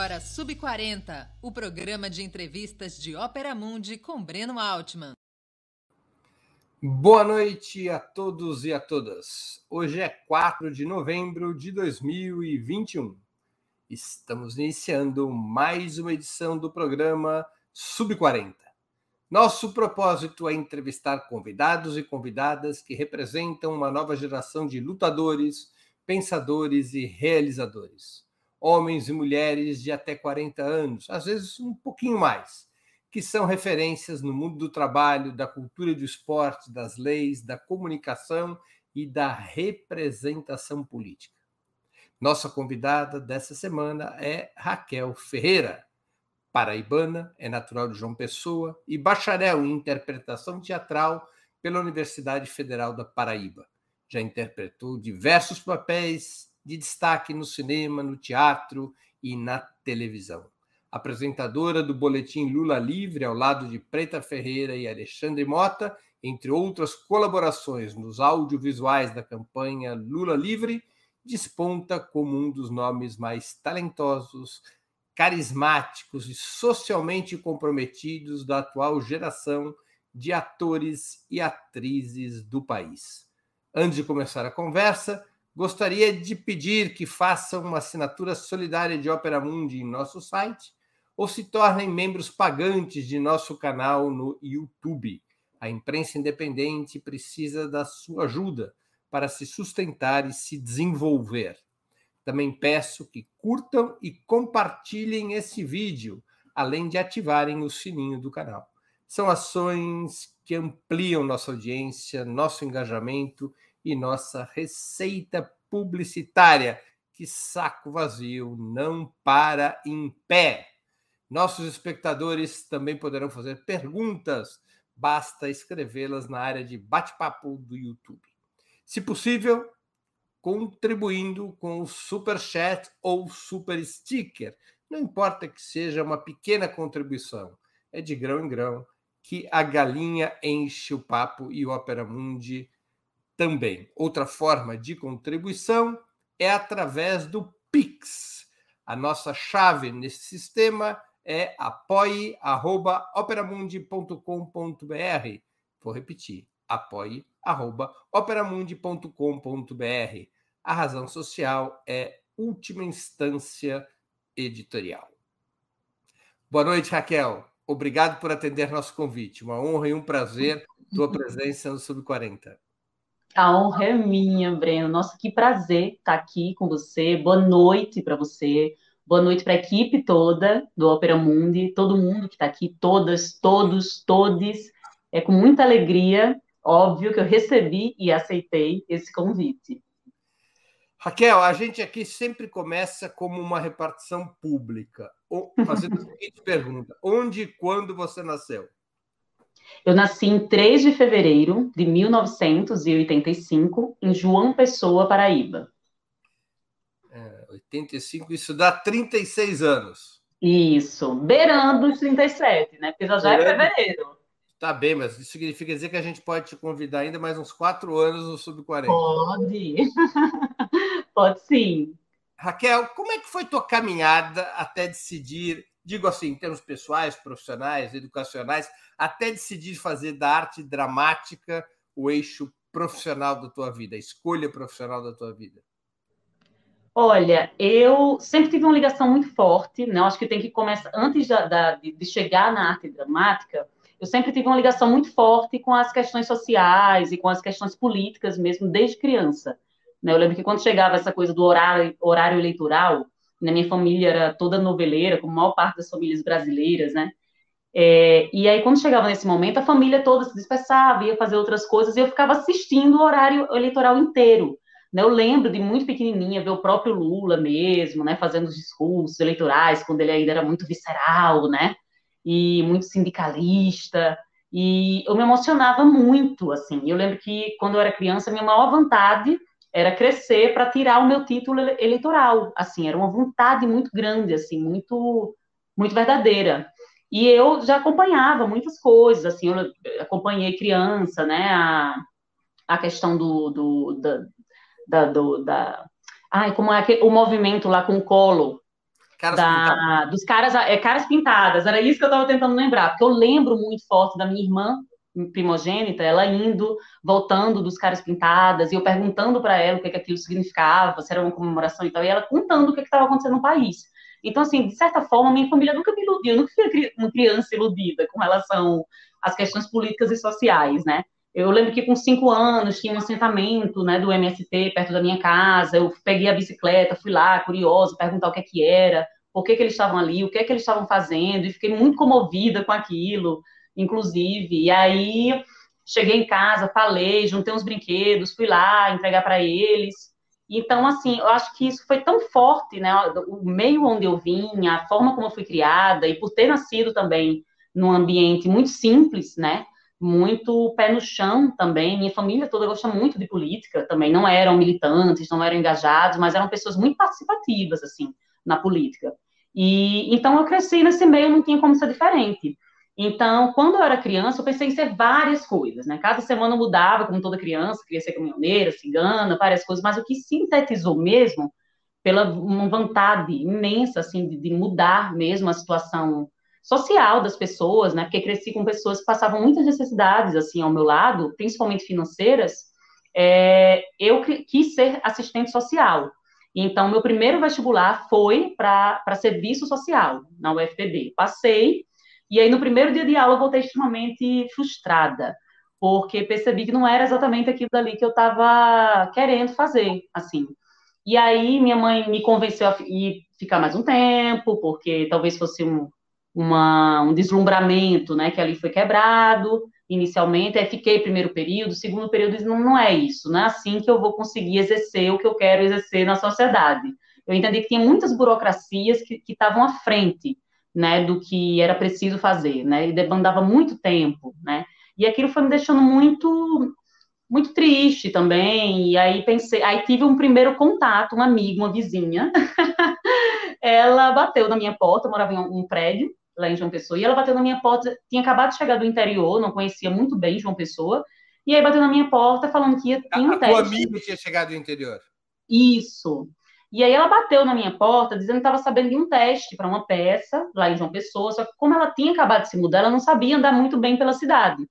agora Sub40, o programa de entrevistas de Ópera Mundi com Breno Altman. Boa noite a todos e a todas. Hoje é 4 de novembro de 2021. Estamos iniciando mais uma edição do programa Sub40. Nosso propósito é entrevistar convidados e convidadas que representam uma nova geração de lutadores, pensadores e realizadores homens e mulheres de até 40 anos, às vezes um pouquinho mais, que são referências no mundo do trabalho, da cultura do esporte, das leis, da comunicação e da representação política. Nossa convidada dessa semana é Raquel Ferreira, paraibana, é natural de João Pessoa e bacharel em interpretação teatral pela Universidade Federal da Paraíba. Já interpretou diversos papéis de destaque no cinema, no teatro e na televisão. Apresentadora do boletim Lula Livre, ao lado de Preta Ferreira e Alexandre Mota, entre outras colaborações nos audiovisuais da campanha Lula Livre, desponta como um dos nomes mais talentosos, carismáticos e socialmente comprometidos da atual geração de atores e atrizes do país. Antes de começar a conversa, Gostaria de pedir que façam uma assinatura solidária de Opera Mundi em nosso site ou se tornem membros pagantes de nosso canal no YouTube. A imprensa independente precisa da sua ajuda para se sustentar e se desenvolver. Também peço que curtam e compartilhem esse vídeo, além de ativarem o sininho do canal. São ações que ampliam nossa audiência, nosso engajamento nossa receita publicitária, que saco vazio não para em pé. Nossos espectadores também poderão fazer perguntas, basta escrevê-las na área de bate-papo do YouTube. Se possível, contribuindo com o super chat ou super sticker. Não importa que seja uma pequena contribuição, é de grão em grão que a galinha enche o papo e o Opera Mundi também. Outra forma de contribuição é através do Pix. A nossa chave nesse sistema é apoie.operamundi.com.br. Vou repetir: apoie.operamundi.com.br. A razão social é última instância editorial. Boa noite, Raquel. Obrigado por atender nosso convite. Uma honra e um prazer tua presença no Sub 40. A honra é minha, Breno. Nossa, que prazer estar aqui com você. Boa noite para você. Boa noite para a equipe toda do Opera Mundi, todo mundo que está aqui, todas, todos, todes. É com muita alegria, óbvio, que eu recebi e aceitei esse convite. Raquel, a gente aqui sempre começa como uma repartição pública, fazendo a seguinte pergunta: onde e quando você nasceu? Eu nasci em 3 de fevereiro de 1985, em João Pessoa, Paraíba. É, 85, isso dá 36 anos. Isso, beirando os 37, né? Porque já, já é fevereiro. Tá bem, mas isso significa dizer que a gente pode te convidar ainda mais uns quatro anos no Sub-40. Pode. pode sim. Raquel, como é que foi tua caminhada até decidir digo assim, em termos pessoais, profissionais, educacionais, até decidir fazer da arte dramática o eixo profissional da tua vida, a escolha profissional da tua vida? Olha, eu sempre tive uma ligação muito forte, né? Acho que tem que começar antes da, da, de chegar na arte dramática. Eu sempre tive uma ligação muito forte com as questões sociais e com as questões políticas mesmo desde criança. Né? Eu lembro que quando chegava essa coisa do horário, horário eleitoral, na minha família era toda noveleira, como a maior parte das famílias brasileiras, né? É, e aí, quando chegava nesse momento, a família toda se dispersava, ia fazer outras coisas, e eu ficava assistindo o horário eleitoral inteiro. Né? Eu lembro de muito pequenininha ver o próprio Lula mesmo, né, fazendo os discursos eleitorais, quando ele ainda era muito visceral, né, e muito sindicalista, e eu me emocionava muito, assim. Eu lembro que, quando eu era criança, minha maior vontade era crescer para tirar o meu título eleitoral, assim, era uma vontade muito grande, assim, muito muito verdadeira. E eu já acompanhava muitas coisas, assim, eu acompanhei criança, né, a, a questão do, do da, da, do, da ai, como é que, o movimento lá com o colo, Caras da, dos caras, é, caras pintadas, era isso que eu estava tentando lembrar, porque eu lembro muito forte da minha irmã primogênita, ela indo, voltando dos caras pintadas, e eu perguntando para ela o que, que aquilo significava, se era uma comemoração e tal, e ela contando o que estava acontecendo no país. Então, assim, de certa forma, minha família nunca me iludiu, nunca fui uma criança iludida com relação às questões políticas e sociais, né? Eu lembro que com cinco anos tinha um assentamento, né, do MST perto da minha casa, eu peguei a bicicleta, fui lá, curiosa, perguntar o que é que era, por que, que eles estavam ali, o que é que eles estavam fazendo, e fiquei muito comovida com aquilo, inclusive, e aí cheguei em casa, falei, juntei uns brinquedos, fui lá entregar para eles, então, assim, eu acho que isso foi tão forte, né? O meio onde eu vim, a forma como eu fui criada, e por ter nascido também num ambiente muito simples, né? Muito pé no chão também. Minha família toda gosta muito de política também. Não eram militantes, não eram engajados, mas eram pessoas muito participativas, assim, na política. E então eu cresci nesse meio, não tinha como ser diferente. Então, quando eu era criança, eu pensei em ser várias coisas, né? Cada semana eu mudava, como toda criança, queria ser caminhoneira, cigana, várias coisas, mas o que sintetizou mesmo, pela uma vontade imensa, assim, de, de mudar mesmo a situação social das pessoas, né? Porque cresci com pessoas que passavam muitas necessidades, assim, ao meu lado, principalmente financeiras, é, eu quis ser assistente social. Então, meu primeiro vestibular foi para serviço social, na UFPB. Passei, e aí, no primeiro dia de aula, eu voltei extremamente frustrada, porque percebi que não era exatamente aquilo dali que eu estava querendo fazer, assim. E aí, minha mãe me convenceu a ir ficar mais um tempo, porque talvez fosse um, uma, um deslumbramento, né, que ali foi quebrado inicialmente, aí fiquei primeiro período, segundo período, não, não é isso, não é assim que eu vou conseguir exercer o que eu quero exercer na sociedade. Eu entendi que tinha muitas burocracias que estavam à frente, né, do que era preciso fazer, né, e demandava muito tempo, né, e aquilo foi me deixando muito, muito triste também, e aí pensei, aí tive um primeiro contato, uma amiga, uma vizinha, ela bateu na minha porta, eu morava em um prédio, lá em João Pessoa, e ela bateu na minha porta, tinha acabado de chegar do interior, não conhecia muito bem João Pessoa, e aí bateu na minha porta falando que ia, tinha um a teste. A amiga tinha chegado do interior? Isso. E aí ela bateu na minha porta dizendo que estava sabendo de um teste para uma peça lá em João Pessoa, só que como ela tinha acabado de se mudar, ela não sabia andar muito bem pela cidade.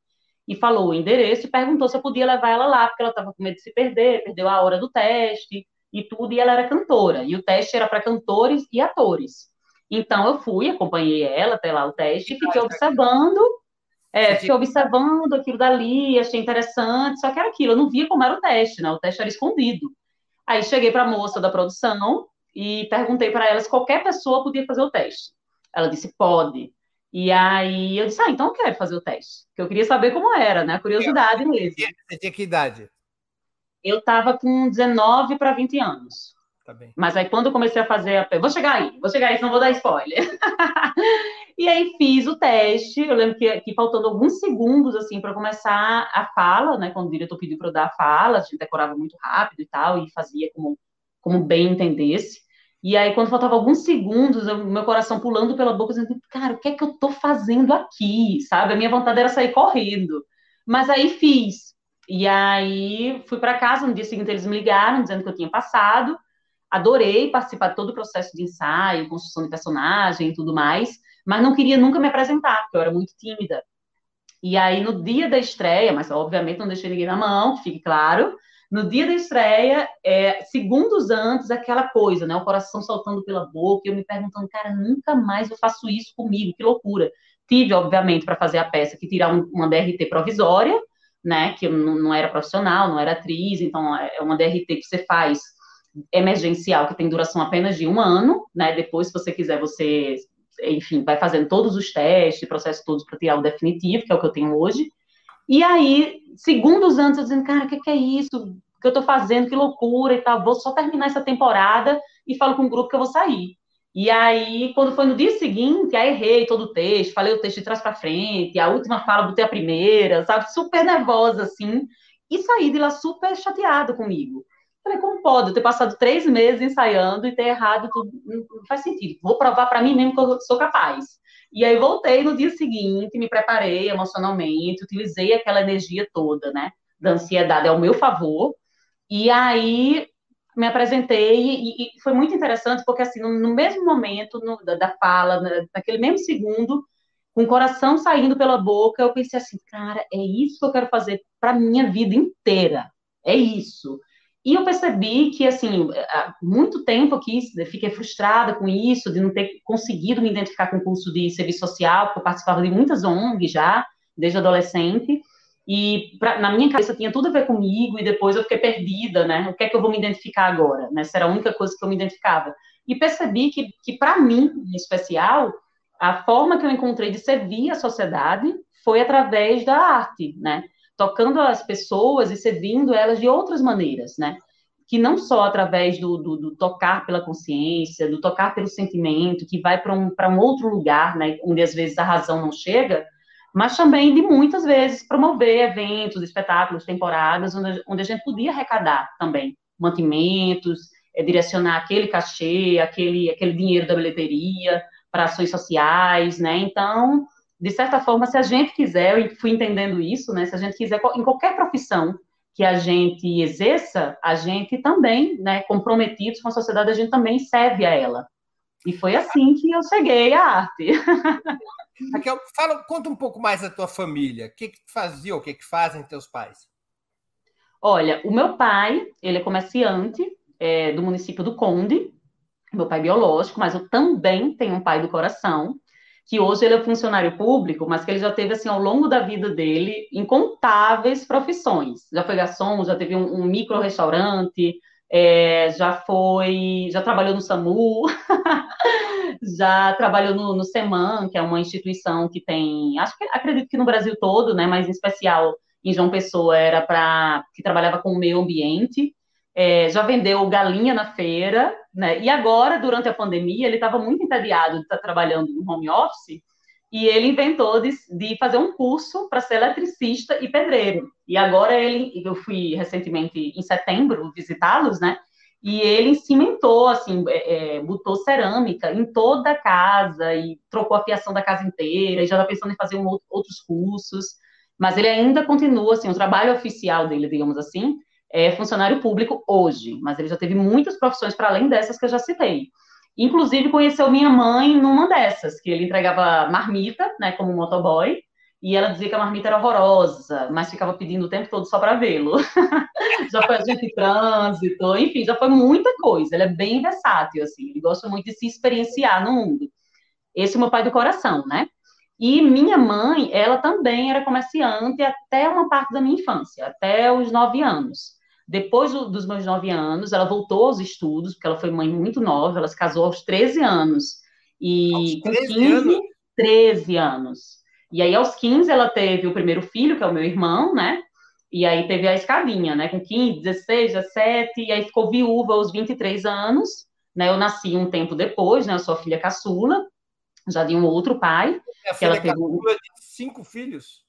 E falou o endereço e perguntou se eu podia levar ela lá, porque ela estava com medo de se perder, perdeu a hora do teste e tudo, e ela era cantora. E o teste era para cantores e atores. Então eu fui, acompanhei ela até lá o teste, e fiquei observando, é, fiquei observando aquilo dali, achei interessante, só que era aquilo, eu não via como era o teste, né? O teste era escondido. Aí cheguei para a moça da produção e perguntei para ela se qualquer pessoa podia fazer o teste. Ela disse, pode. E aí eu disse, ah, então eu quero fazer o teste. Porque eu queria saber como era, né? Curiosidade mesmo. Você tinha que idade? Eu estava com 19 para 20 anos. Tá. Mas aí quando eu comecei a fazer a... Vou chegar aí, vou chegar aí, senão vou dar spoiler. e aí fiz o teste, eu lembro que, que faltando alguns segundos, assim, para começar a fala, né, quando o diretor pediu para eu dar a fala, a gente decorava muito rápido e tal, e fazia como, como bem entendesse. E aí, quando faltava alguns segundos, o meu coração pulando pela boca, dizendo, cara, o que é que eu tô fazendo aqui, sabe? A minha vontade era sair correndo. Mas aí fiz. E aí, fui para casa, no dia seguinte eles me ligaram, dizendo que eu tinha passado, adorei participar de todo o processo de ensaio, construção de personagem e tudo mais, mas não queria nunca me apresentar, porque eu era muito tímida. E aí, no dia da estreia, mas obviamente não deixei ninguém na mão, que fique claro, no dia da estreia, é, segundos antes, aquela coisa, né? O coração saltando pela boca, e eu me perguntando, cara, nunca mais eu faço isso comigo, que loucura. Tive, obviamente, para fazer a peça, que tirar um, uma DRT provisória, né? Que eu não, não era profissional, não era atriz, então é uma DRT que você faz emergencial que tem duração apenas de um ano, né? Depois, se você quiser, você, enfim, vai fazendo todos os testes, processo todos para tirar o definitivo, que é o que eu tenho hoje. E aí, segundos antes, eu dizendo, cara, o que, que, é isso que eu tô fazendo? Que loucura e tal. Vou só terminar essa temporada e falo com o grupo que eu vou sair. E aí, quando foi no dia seguinte, aí errei todo o texto, falei o texto de trás para frente, a última fala botei a primeira, sabe? Super nervosa, assim. E saí de lá super chateada comigo. Falei, como pode? Ter passado três meses ensaiando e ter errado tudo. Não faz sentido. Vou provar para mim mesmo que eu sou capaz. E aí voltei no dia seguinte, me preparei emocionalmente, utilizei aquela energia toda, né? Da ansiedade ao meu favor. E aí me apresentei e, e, foi muito interessante porque assim no, no mesmo momento no, da, da, fala, naquele mesmo segundo, com o coração saindo pela boca, eu pensei assim, cara, é isso que eu quero fazer para minha vida inteira, é isso. E eu percebi que assim, há muito tempo aqui fiquei frustrada com isso, de não ter conseguido me identificar com o curso de serviço social, porque eu participava de muitas ONGs já desde adolescente. E pra, na minha cabeça tinha tudo a ver comigo, e depois eu fiquei perdida, né? O que é que eu vou me identificar agora? Né? Essa era a única coisa que eu me identificava. E percebi que, que para mim, em especial, a forma que eu encontrei de servir a sociedade foi através da arte, né? Tocando as pessoas e servindo elas de outras maneiras, né? Que não só através do, do, do tocar pela consciência, do tocar pelo sentimento, que vai para um, um outro lugar, né? Onde às vezes a razão não chega, mas também de muitas vezes promover eventos, espetáculos, temporadas, onde, onde a gente podia arrecadar também mantimentos, é, direcionar aquele cachê, aquele, aquele dinheiro da bilheteria para ações sociais, né? Então, de certa forma, se a gente quiser, eu fui entendendo isso, né? Se a gente quiser, em qualquer profissão que a gente exerça, a gente também, né, comprometidos com a sociedade, a gente também serve a ela. E foi assim que eu cheguei à arte. Raquel, fala, conta um pouco mais da tua família. O que, que fazia, o que, que fazem teus pais? Olha, o meu pai, ele é comerciante é, do município do Conde, meu pai biológico, mas eu também tenho um pai do coração, que hoje ele é funcionário público, mas que ele já teve, assim, ao longo da vida dele, incontáveis profissões. Já foi garçom, já teve um, um micro-restaurante, é, já foi, já trabalhou no SAMU, já trabalhou no, no SEMAN, que é uma instituição que tem, acho que acredito que no Brasil todo, né, mas em especial em João Pessoa era para que trabalhava com o meio ambiente. É, já vendeu galinha na feira, né? E agora, durante a pandemia, ele estava muito entediado de estar trabalhando no home office e ele inventou de, de fazer um curso para ser eletricista e pedreiro. E agora ele, eu fui recentemente em setembro visitá-los, né? E ele cimentou, assim, é, é, botou cerâmica em toda a casa e trocou a fiação da casa inteira e já está pensando em fazer um, outros cursos. Mas ele ainda continua, assim, o trabalho oficial dele, digamos assim, é funcionário público hoje. Mas ele já teve muitas profissões para além dessas que eu já citei. Inclusive, conheceu minha mãe numa dessas, que ele entregava marmita, né, como motoboy, e ela dizia que a marmita era horrorosa, mas ficava pedindo o tempo todo só para vê-lo. já foi agente de trânsito, enfim, já foi muita coisa. Ele é bem versátil, assim, ele gosta muito de se experienciar no mundo. Esse é o meu pai do coração, né? E minha mãe, ela também era comerciante até uma parte da minha infância, até os nove anos. Depois do, dos meus nove anos, ela voltou aos estudos, porque ela foi mãe muito nova, ela se casou aos 13 anos. E aos com 15, anos? 13 anos. E aí, aos 15, ela teve o primeiro filho, que é o meu irmão, né? E aí teve a escadinha, né? Com 15, 16, 17, e aí ficou viúva aos 23 anos, né? Eu nasci um tempo depois, né? Eu sou filha caçula, já de um outro pai. É a filha ela teve caçula de cinco filhos?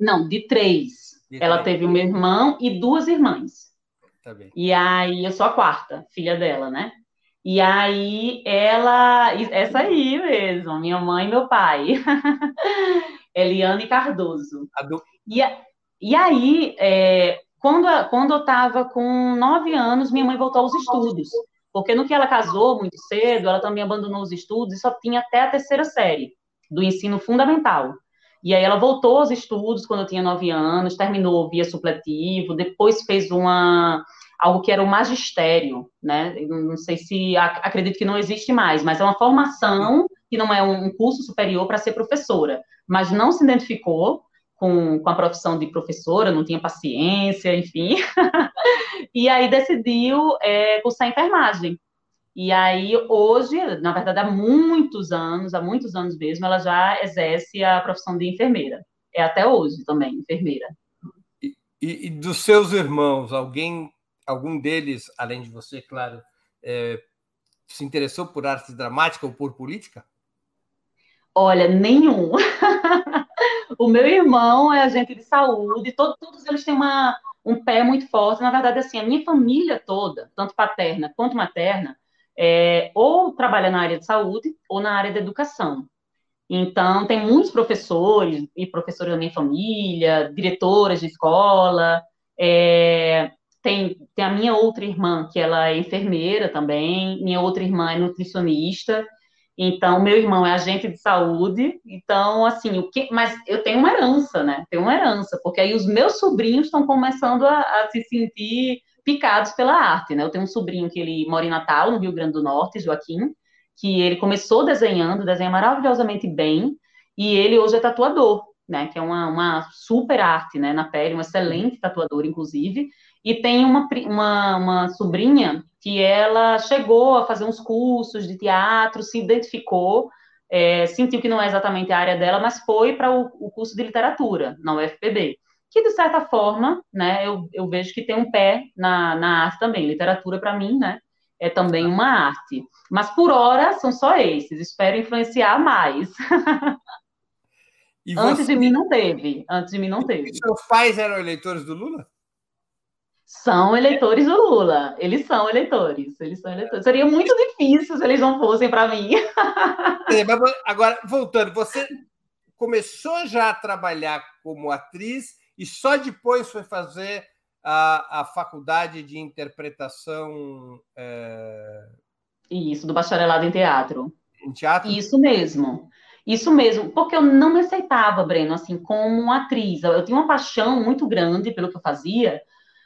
Não, de três. De ela três. teve um irmão e duas irmãs. Tá bem. E aí, eu sou a quarta filha dela, né? E aí ela, essa aí mesmo, minha mãe e meu pai, Eliane Cardoso. Do... E, e aí, é, quando, quando eu estava com nove anos, minha mãe voltou aos estudos, porque no que ela casou muito cedo, ela também abandonou os estudos e só tinha até a terceira série do ensino fundamental. E aí ela voltou aos estudos quando eu tinha nove anos, terminou via supletivo, depois fez uma algo que era o magistério, né? não sei se acredito que não existe mais, mas é uma formação que não é um curso superior para ser professora, mas não se identificou com, com a profissão de professora, não tinha paciência, enfim, e aí decidiu é, cursar enfermagem. E aí, hoje, na verdade, há muitos anos, há muitos anos mesmo, ela já exerce a profissão de enfermeira. É até hoje também, enfermeira. E, e, e dos seus irmãos, alguém algum deles, além de você, claro, é, se interessou por arte dramática ou por política? Olha, nenhum. o meu irmão é agente de saúde, todos, todos eles têm uma, um pé muito forte. Na verdade, assim, a minha família toda, tanto paterna quanto materna, é, ou trabalha na área de saúde ou na área da educação. Então, tem muitos professores e professoras da minha família, diretoras de escola, é, tem, tem a minha outra irmã, que ela é enfermeira também, minha outra irmã é nutricionista, então, meu irmão é agente de saúde, então, assim, o que, mas eu tenho uma herança, né? Tenho uma herança, porque aí os meus sobrinhos estão começando a, a, se sentir picados pela arte, né? Eu tenho um sobrinho que ele mora em Natal, no Rio Grande do Norte, Joaquim, que ele começou desenhando, desenha maravilhosamente bem, e ele hoje é tatuador, né? Que é uma, uma super arte, né? Na pele, um excelente tatuador, inclusive, e tem uma, uma, uma sobrinha que ela chegou a fazer uns cursos de teatro, se identificou, é, sentiu que não é exatamente a área dela, mas foi para o, o, curso de literatura na UFPB, que de certa forma, né, eu, eu vejo que tem um pé na, na arte também. Literatura para mim, né, é também uma arte. Mas por hora são só esses. Espero influenciar mais. Antes de mim não teve. Antes de mim não teve. E seus pais eram eleitores do Lula? São eleitores do Lula. Eles são eleitores. Eles são eleitores. Seria muito difícil se eles não fossem para mim. É, agora, voltando, você começou já a trabalhar como atriz e só depois foi fazer a, a faculdade de interpretação. É... Isso, do bacharelado em teatro. Em teatro? Isso mesmo. Isso mesmo, porque eu não me aceitava, Breno, assim, como atriz. Eu tinha uma paixão muito grande pelo que eu fazia,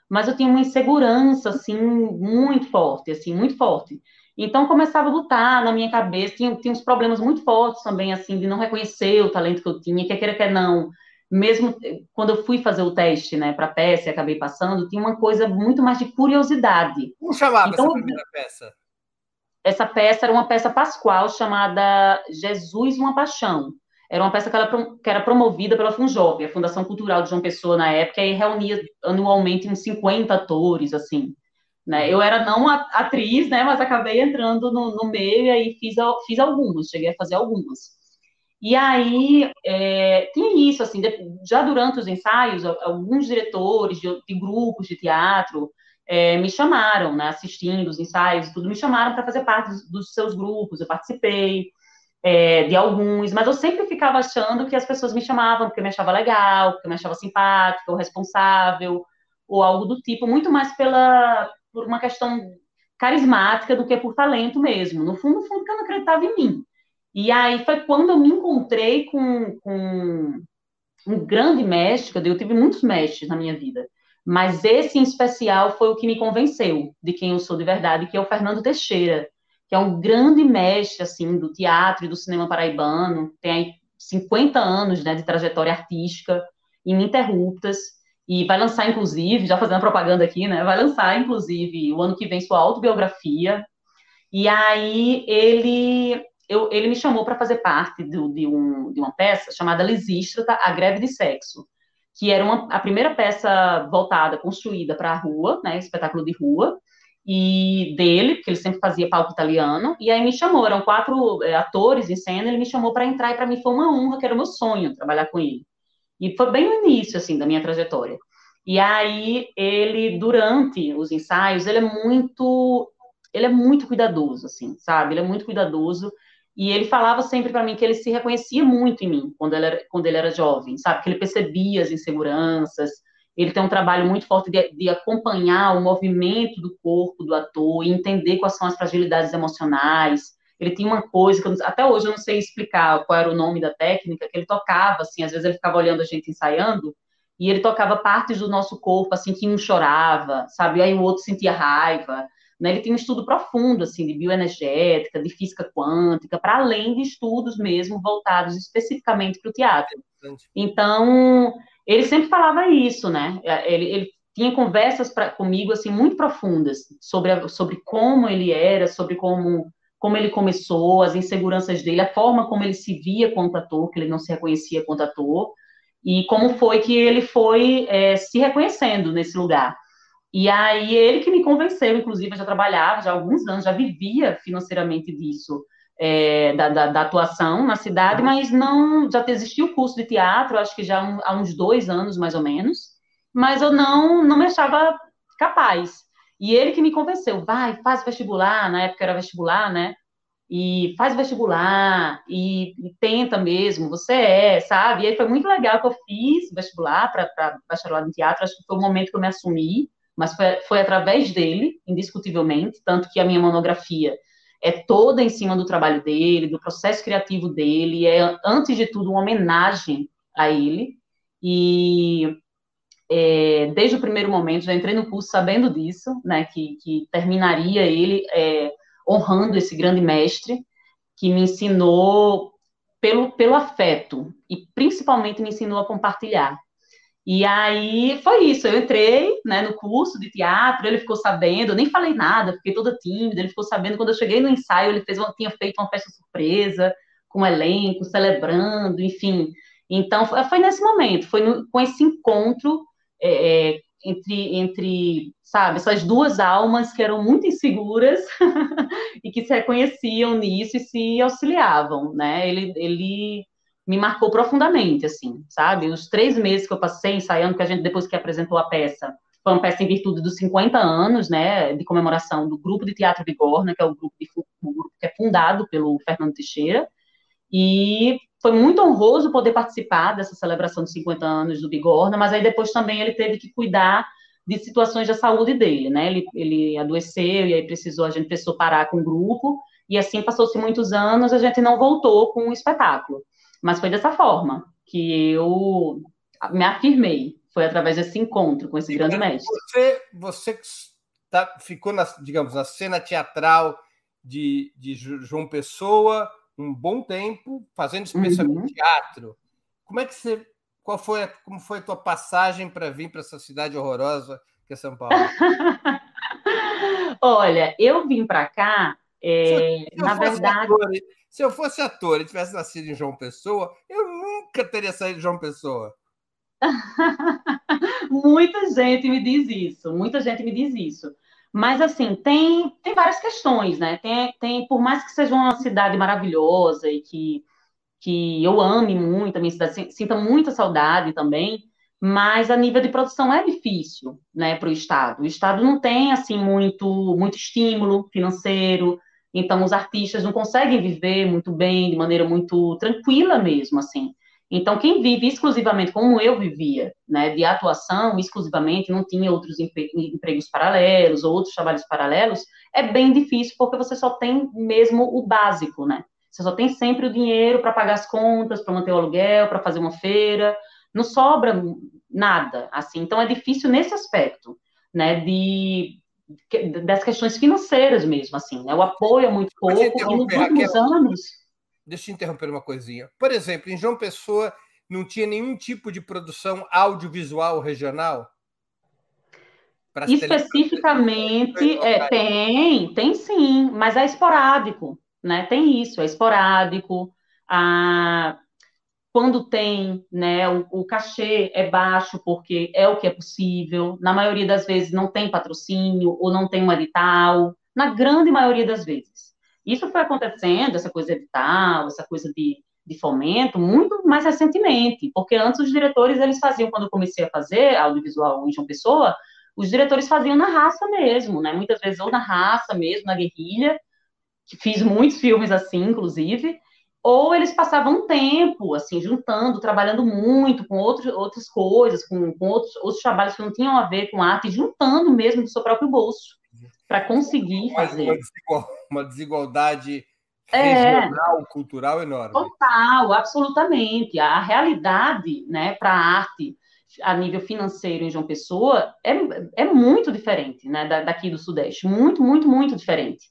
mas eu tinha uma insegurança, assim, muito forte, assim, muito forte. Então, começava a lutar na minha cabeça, tinha, tinha uns problemas muito fortes também, assim, de não reconhecer o talento que eu tinha, quer queira, quer não. Mesmo quando eu fui fazer o teste, né, para a peça e acabei passando, tinha uma coisa muito mais de curiosidade. Como chamava então, essa primeira peça? Essa peça era uma peça pascual chamada Jesus, uma Paixão. Era uma peça que, ela, que era promovida pela Funjop, a Fundação Cultural de João Pessoa na época, e reunia anualmente uns 50 atores, assim. Né? Eu era não atriz, né, mas acabei entrando no, no meio e aí fiz, fiz algumas, cheguei a fazer algumas. E aí, é, tinha isso, assim, já durante os ensaios, alguns diretores de, de grupos de teatro é, me chamaram, né, assistindo os ensaios, tudo, me chamaram para fazer parte dos, dos seus grupos, eu participei, é, de alguns, mas eu sempre ficava achando que as pessoas me chamavam porque me achava legal, porque me achava simpática, ou responsável, ou algo do tipo, muito mais pela por uma questão carismática do que por talento mesmo. No fundo, no fundo, que eu não acreditava em mim. E aí foi quando eu me encontrei com, com um grande mestre, eu tive muitos mestres na minha vida, mas esse em especial foi o que me convenceu de quem eu sou de verdade, que é o Fernando Teixeira, que é um grande mestre assim do teatro e do cinema paraibano, tem aí 50 anos né, de trajetória artística ininterruptas e vai lançar inclusive, já fazendo propaganda aqui, né, vai lançar inclusive o ano que vem sua autobiografia. E aí ele eu, ele me chamou para fazer parte do, de, um, de uma peça chamada Lisístrata, A Greve de Sexo, que era uma, a primeira peça voltada, construída para a rua, né, espetáculo de rua, e dele, porque ele sempre fazia palco italiano, e aí me chamou, eram quatro é, atores em cena, ele me chamou para entrar, e para mim foi uma honra, que era o meu sonho, trabalhar com ele. E foi bem no início, assim, da minha trajetória. E aí, ele, durante os ensaios, ele é muito, ele é muito cuidadoso, assim, sabe? Ele é muito cuidadoso, e ele falava sempre para mim que ele se reconhecia muito em mim, quando ele era, quando ele era jovem, sabe? Que ele percebia as inseguranças, ele tem um trabalho muito forte de, de, acompanhar o movimento do corpo do ator e entender quais são as fragilidades emocionais. Ele tinha uma coisa que eu, até hoje eu não sei explicar qual era o nome da técnica, que ele tocava, assim, às vezes ele ficava olhando a gente ensaiando, e ele tocava partes do nosso corpo, assim, que um chorava, sabe? Aí o outro sentia raiva. Né? Ele tinha um estudo profundo, assim, de bioenergética, de física quântica, para além de estudos mesmo voltados especificamente para o teatro. Então, ele sempre falava isso, né? É, ele, ele tinha conversas pra, comigo assim muito profundas sobre, a, sobre como ele era, sobre como como ele começou, as inseguranças dele, a forma como ele se via quanto ator, que ele não se reconhecia quanto ator, e como foi que ele foi é, se reconhecendo nesse lugar. E aí ele que me convenceu, inclusive, eu já trabalhava já há alguns anos, já vivia financeiramente disso é, da, da, da, atuação na cidade, mas não já existiu o curso de teatro, acho que já há uns dois anos mais ou menos, mas eu não não me achava capaz. E ele que me convenceu, vai, faz vestibular, na época era vestibular, né? E faz vestibular e, e tenta mesmo, você é, sabe? E aí foi muito legal que eu fiz vestibular para bacharelado em teatro, acho que foi o momento que eu me assumi mas foi, foi através dele, indiscutivelmente, tanto que a minha monografia é toda em cima do trabalho dele, do processo criativo dele, é, antes de tudo, uma homenagem a ele, e é, desde o primeiro momento, já entrei no curso sabendo disso, né, que, que terminaria ele é, honrando esse grande mestre, que me ensinou pelo, pelo afeto, e principalmente me ensinou a compartilhar. E aí foi isso, eu entrei né, no curso de teatro, ele ficou sabendo, eu nem falei nada, fiquei toda tímida, ele ficou sabendo, quando eu cheguei no ensaio, ele fez uma, tinha feito uma festa surpresa, com o elenco, celebrando, enfim. Então, foi nesse momento, foi no, com esse encontro é, é, entre, entre, sabe, essas duas almas que eram muito inseguras e que se reconheciam nisso e se auxiliavam, né? Ele, ele me marcou profundamente, assim, sabe? Os três meses que eu passei ensaiando, que a gente, depois que apresentou a peça, foi uma peça em virtude dos 50 anos, né, de comemoração do Grupo de Teatro Bigorna, que é o grupo, de, o grupo que é fundado pelo Fernando Teixeira, e foi muito honroso poder participar dessa celebração de 50 anos do Bigorna, mas aí depois também ele teve que cuidar de situações da saúde dele, né, ele, ele adoeceu e aí precisou, a gente precisou parar com o grupo, e assim passou-se muitos anos, a gente não voltou com o espetáculo. Mas foi dessa forma que eu me afirmei. Foi através desse encontro com esse grande mestre. Você, você tá, ficou, na, digamos, na cena teatral de, de João Pessoa um bom tempo, fazendo especialmente uhum. teatro. Como é que você. Qual foi, a, como foi a tua passagem para vir para essa cidade horrorosa que é São Paulo? Olha, eu vim para cá, é, na verdade. Ator, se eu fosse ator e tivesse nascido em João Pessoa, eu nunca teria saído de João Pessoa. muita gente me diz isso, muita gente me diz isso. Mas, assim, tem, tem várias questões, né? Tem, tem, por mais que seja uma cidade maravilhosa e que, que eu ame muito a minha cidade, sinta muita saudade também, mas a nível de produção é difícil, né, para o Estado. O Estado não tem, assim, muito, muito estímulo financeiro, então, os artistas não conseguem viver muito bem, de maneira muito tranquila mesmo, assim. Então, quem vive exclusivamente como eu vivia, né, de atuação exclusivamente, não tinha outros empregos paralelos ou outros trabalhos paralelos, é bem difícil porque você só tem mesmo o básico, né? Você só tem sempre o dinheiro para pagar as contas, para manter o aluguel, para fazer uma feira, não sobra nada, assim. Então, é difícil nesse aspecto, né, de das questões financeiras mesmo, assim, né? O apoio é muito pouco, e nos últimos anos... Deixa eu interromper uma coisinha. Por exemplo, em João Pessoa não tinha nenhum tipo de produção audiovisual regional? Especificamente, é, tem, tem sim, mas é esporádico, né? Tem isso, é esporádico. Ah, quando tem, né, o, o, cachê é baixo porque é o que é possível. Na maioria das vezes não tem patrocínio ou não tem um edital. Na grande maioria das vezes. Isso foi acontecendo, essa coisa edital, essa coisa de, de fomento, muito mais recentemente, porque antes os diretores eles faziam quando eu comecei a fazer audiovisual em João Pessoa, os diretores faziam na raça mesmo, né? Muitas vezes ou na raça mesmo, na guerrilha, fiz muitos filmes assim, inclusive, ou eles passavam um tempo, assim, juntando, trabalhando muito com outros, outras coisas, com, com outros, outros trabalhos que não tinham a ver com arte, juntando mesmo do seu próprio bolso, para conseguir fazer. Uma desigualdade regional, é, cultural enorme. Total, absolutamente. A realidade, né, para a arte a nível financeiro em João Pessoa é, é muito diferente, né, daqui do Sudeste, muito, muito, muito diferente.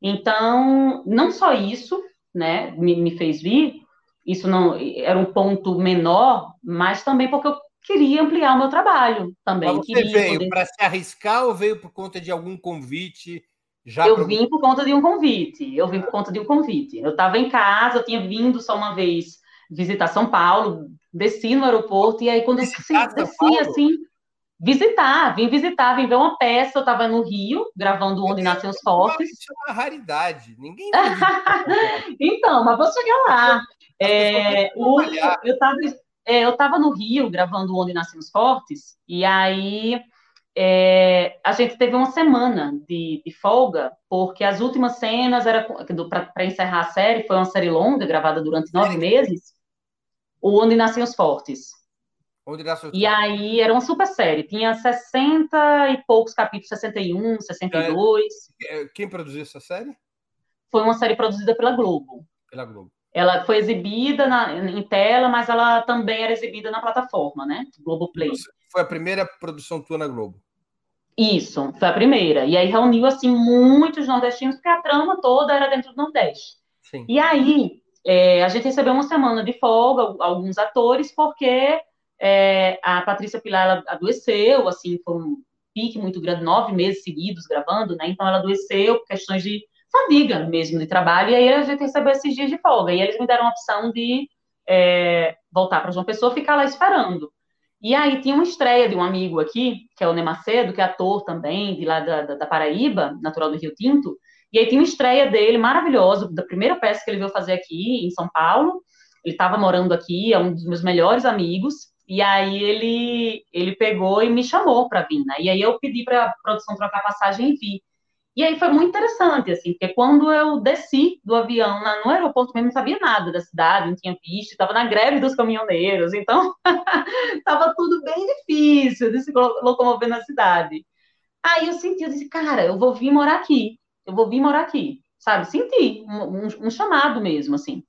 Então, não só isso, né, me, me fez vir, isso não era um ponto menor, mas também porque eu queria ampliar o meu trabalho também. Mas você veio poder... para se arriscar ou veio por conta de algum convite? Já eu vim por conta de um convite. Eu vim por conta de um convite. Eu estava em casa, eu tinha vindo só uma vez visitar São Paulo, desci no aeroporto, e aí quando visitar eu desci, assim, visitar, vim visitar, vim ver uma peça, eu estava no Rio, gravando Onde Nascem os Fortes. Isso é uma raridade, ninguém Então, mas vou chegar lá. É, o, eu estava é, eu no Rio, gravando Onde Nascem os Fortes, e aí é, a gente teve uma semana de, de, folga, porque as últimas cenas era para encerrar a série, foi uma série longa, gravada durante nove meses, o Onde Nascem os Fortes. E aí era uma super série, tinha 60 e poucos capítulos, 61, 62. É, quem produziu essa série? Foi uma série produzida pela Globo. Pela Globo. Ela foi exibida na, em tela, mas ela também era exibida na plataforma, né? Globoplay. Foi a primeira produção tua na Globo. Isso, foi a primeira. E aí reuniu, assim, muitos nordestinos, porque a trama toda era dentro do Nordeste. Sim. E aí, é, a gente recebeu uma semana de folga, alguns atores, porque é, a Patrícia Pilar adoeceu, assim, foi um pique muito grande, nove meses seguidos gravando, né? Então ela adoeceu por questões de fadiga mesmo de trabalho, e aí a gente recebeu esses dias de folga. E eles me deram a opção de é, voltar para João Pessoa ficar lá esperando. E aí tinha uma estreia de um amigo aqui, que é o Nemacedo, que é ator também, de lá da, da, da, Paraíba, natural do Rio Tinto. E aí tinha uma estreia dele maravilhosa, da primeira peça que ele veio fazer aqui em São Paulo. Ele estava morando aqui, é um dos meus melhores amigos. E aí ele, ele pegou e me chamou para vir, né? E aí eu pedi para a produção trocar passagem e vi. E aí foi muito interessante, assim, porque quando eu desci do avião na, no aeroporto mesmo, não sabia nada da cidade, não tinha visto, estava na greve dos caminhoneiros, então estava tudo bem difícil de se locomover na cidade. Aí eu senti, eu disse, cara, eu vou vir morar aqui, eu vou vir morar aqui, sabe? Senti um, um, um chamado mesmo, assim.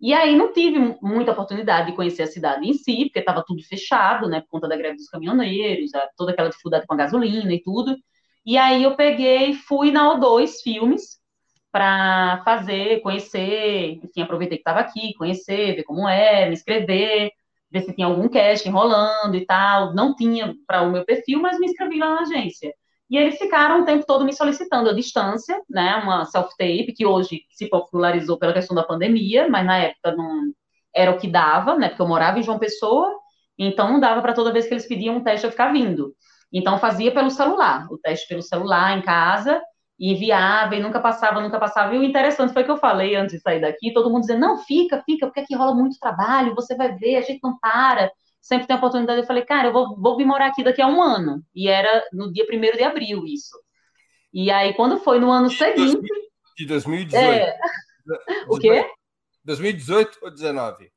E aí não tive muita oportunidade de conhecer a cidade em si, porque estava tudo fechado, né, por conta da greve dos caminhoneiros, toda aquela dificuldade com a gasolina e tudo. E aí eu peguei fui na O2 Filmes para fazer, conhecer, enfim, aproveitei que estava aqui, conhecer, ver como é, me inscrever, ver se tinha algum casting rolando e tal. Não tinha para o meu perfil, mas me inscrevi lá na agência. E eles ficaram o tempo todo me solicitando a distância, né, uma self-tape, que hoje se popularizou pela questão da pandemia, mas na época não era o que dava, né, porque eu morava em João Pessoa, então não dava para toda vez que eles pediam um teste eu ficar vindo. Então, fazia pelo celular, o teste pelo celular em casa, e enviava, e nunca passava, nunca passava. E o interessante foi que eu falei antes de sair daqui, todo mundo dizendo, não, fica, fica, porque aqui rola muito trabalho, você vai ver, a gente não para, sempre tem oportunidade. Eu falei, cara, eu vou, vou vir morar aqui daqui a um ano. E era no dia 1 de abril isso. E aí, quando foi no ano seguinte... De 2018. É... o quê? 2018 ou 19?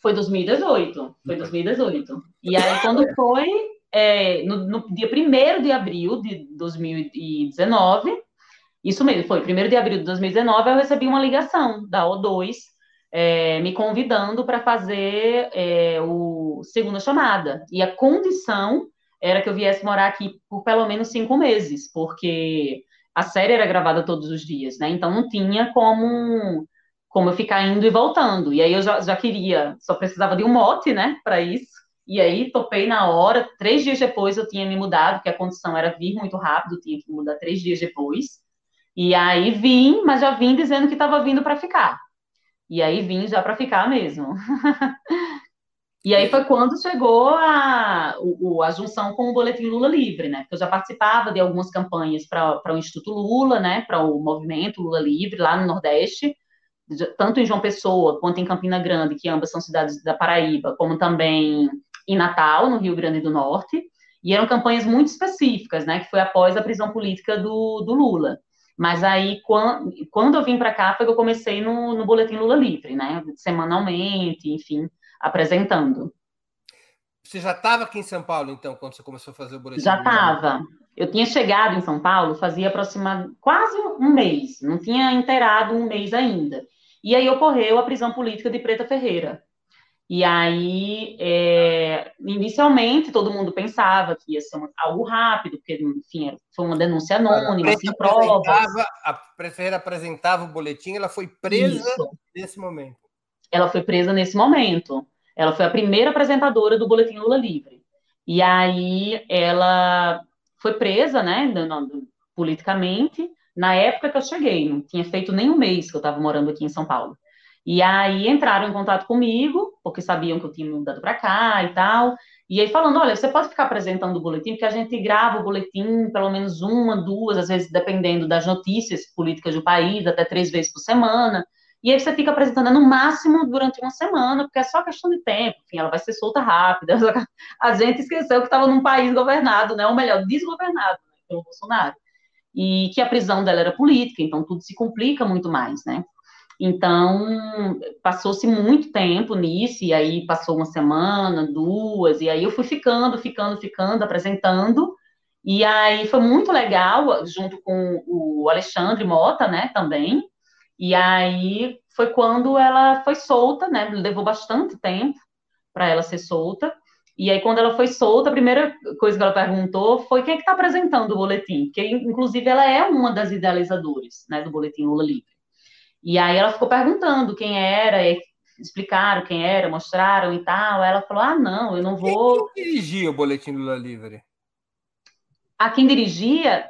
Foi 2018, foi 2018. E aí, quando foi é, no, no, dia 1 de abril de 2019, isso mesmo, foi 1 de abril de 2019, eu recebi uma ligação da O2 é, me convidando para fazer é, o segunda chamada. E a condição era que eu viesse morar aqui por pelo menos cinco meses, porque a série era gravada todos os dias, né? Então não tinha como como eu ficar indo e voltando. E aí eu já, já queria, só precisava de um mote, né, para isso. E aí topei na hora. Três dias depois eu tinha me mudado, porque a condição era vir muito rápido, tinha que mudar três dias depois. E aí vim, mas já vim dizendo que estava vindo para ficar. E aí vim já para ficar mesmo. e aí foi quando chegou a, a junção com o Boletim Lula Livre, né? Porque eu já participava de algumas campanhas para o Instituto Lula, né? Para o movimento Lula Livre lá no Nordeste tanto em João Pessoa quanto em Campina Grande, que ambas são cidades da Paraíba, como também em Natal, no Rio Grande do Norte, e eram campanhas muito específicas, né, que foi após a prisão política do, do Lula. Mas aí, quando, quando eu vim para cá, foi que eu comecei no, no Boletim Lula Livre, né, semanalmente, enfim, apresentando. Você já estava aqui em São Paulo, então, quando você começou a fazer o Boletim Já estava. Eu tinha chegado em São Paulo fazia aproximadamente quase um mês, não tinha inteirado um mês ainda. E aí ocorreu a prisão política de Preta Ferreira, e aí, é, inicialmente, todo mundo pensava que ia ser algo rápido, porque, enfim, foi uma denúncia anônima, sem provas. A prefeira apresentava o boletim, ela foi presa Isso. nesse momento. Ela foi presa nesse momento. Ela foi a primeira apresentadora do Boletim Lula Livre. E aí, ela foi presa, né, politicamente, na época que eu cheguei. Não tinha feito nem um mês que eu estava morando aqui em São Paulo. E aí entraram em contato comigo, porque sabiam que eu tinha mudado para cá e tal. E aí falando, olha, você pode ficar apresentando o boletim, porque a gente grava o boletim pelo menos uma, duas, às vezes dependendo das notícias políticas do país, até três vezes por semana. E aí você fica apresentando no máximo durante uma semana, porque é só questão de tempo, enfim, ela vai ser solta rápida. A gente esqueceu que estava num país governado, né? Ou melhor, desgovernado né, pelo Bolsonaro. E que a prisão dela era política, então tudo se complica muito mais, né? Então, passou-se muito tempo nisso, e aí passou uma semana, duas, e aí eu fui ficando, ficando, ficando, apresentando, e aí foi muito legal, junto com o Alexandre Mota, né, também, e aí foi quando ela foi solta, né, levou bastante tempo para ela ser solta, e aí, quando ela foi solta, a primeira coisa que ela perguntou foi quem é que está apresentando o boletim, porque, inclusive, ela é uma das idealizadoras, né, do Boletim Lula Livre. E aí ela ficou perguntando quem era, explicaram quem era, mostraram e tal. Aí ela falou: ah, não, eu não vou. Quem dirigia o Boletim Lula Livre? A quem dirigia,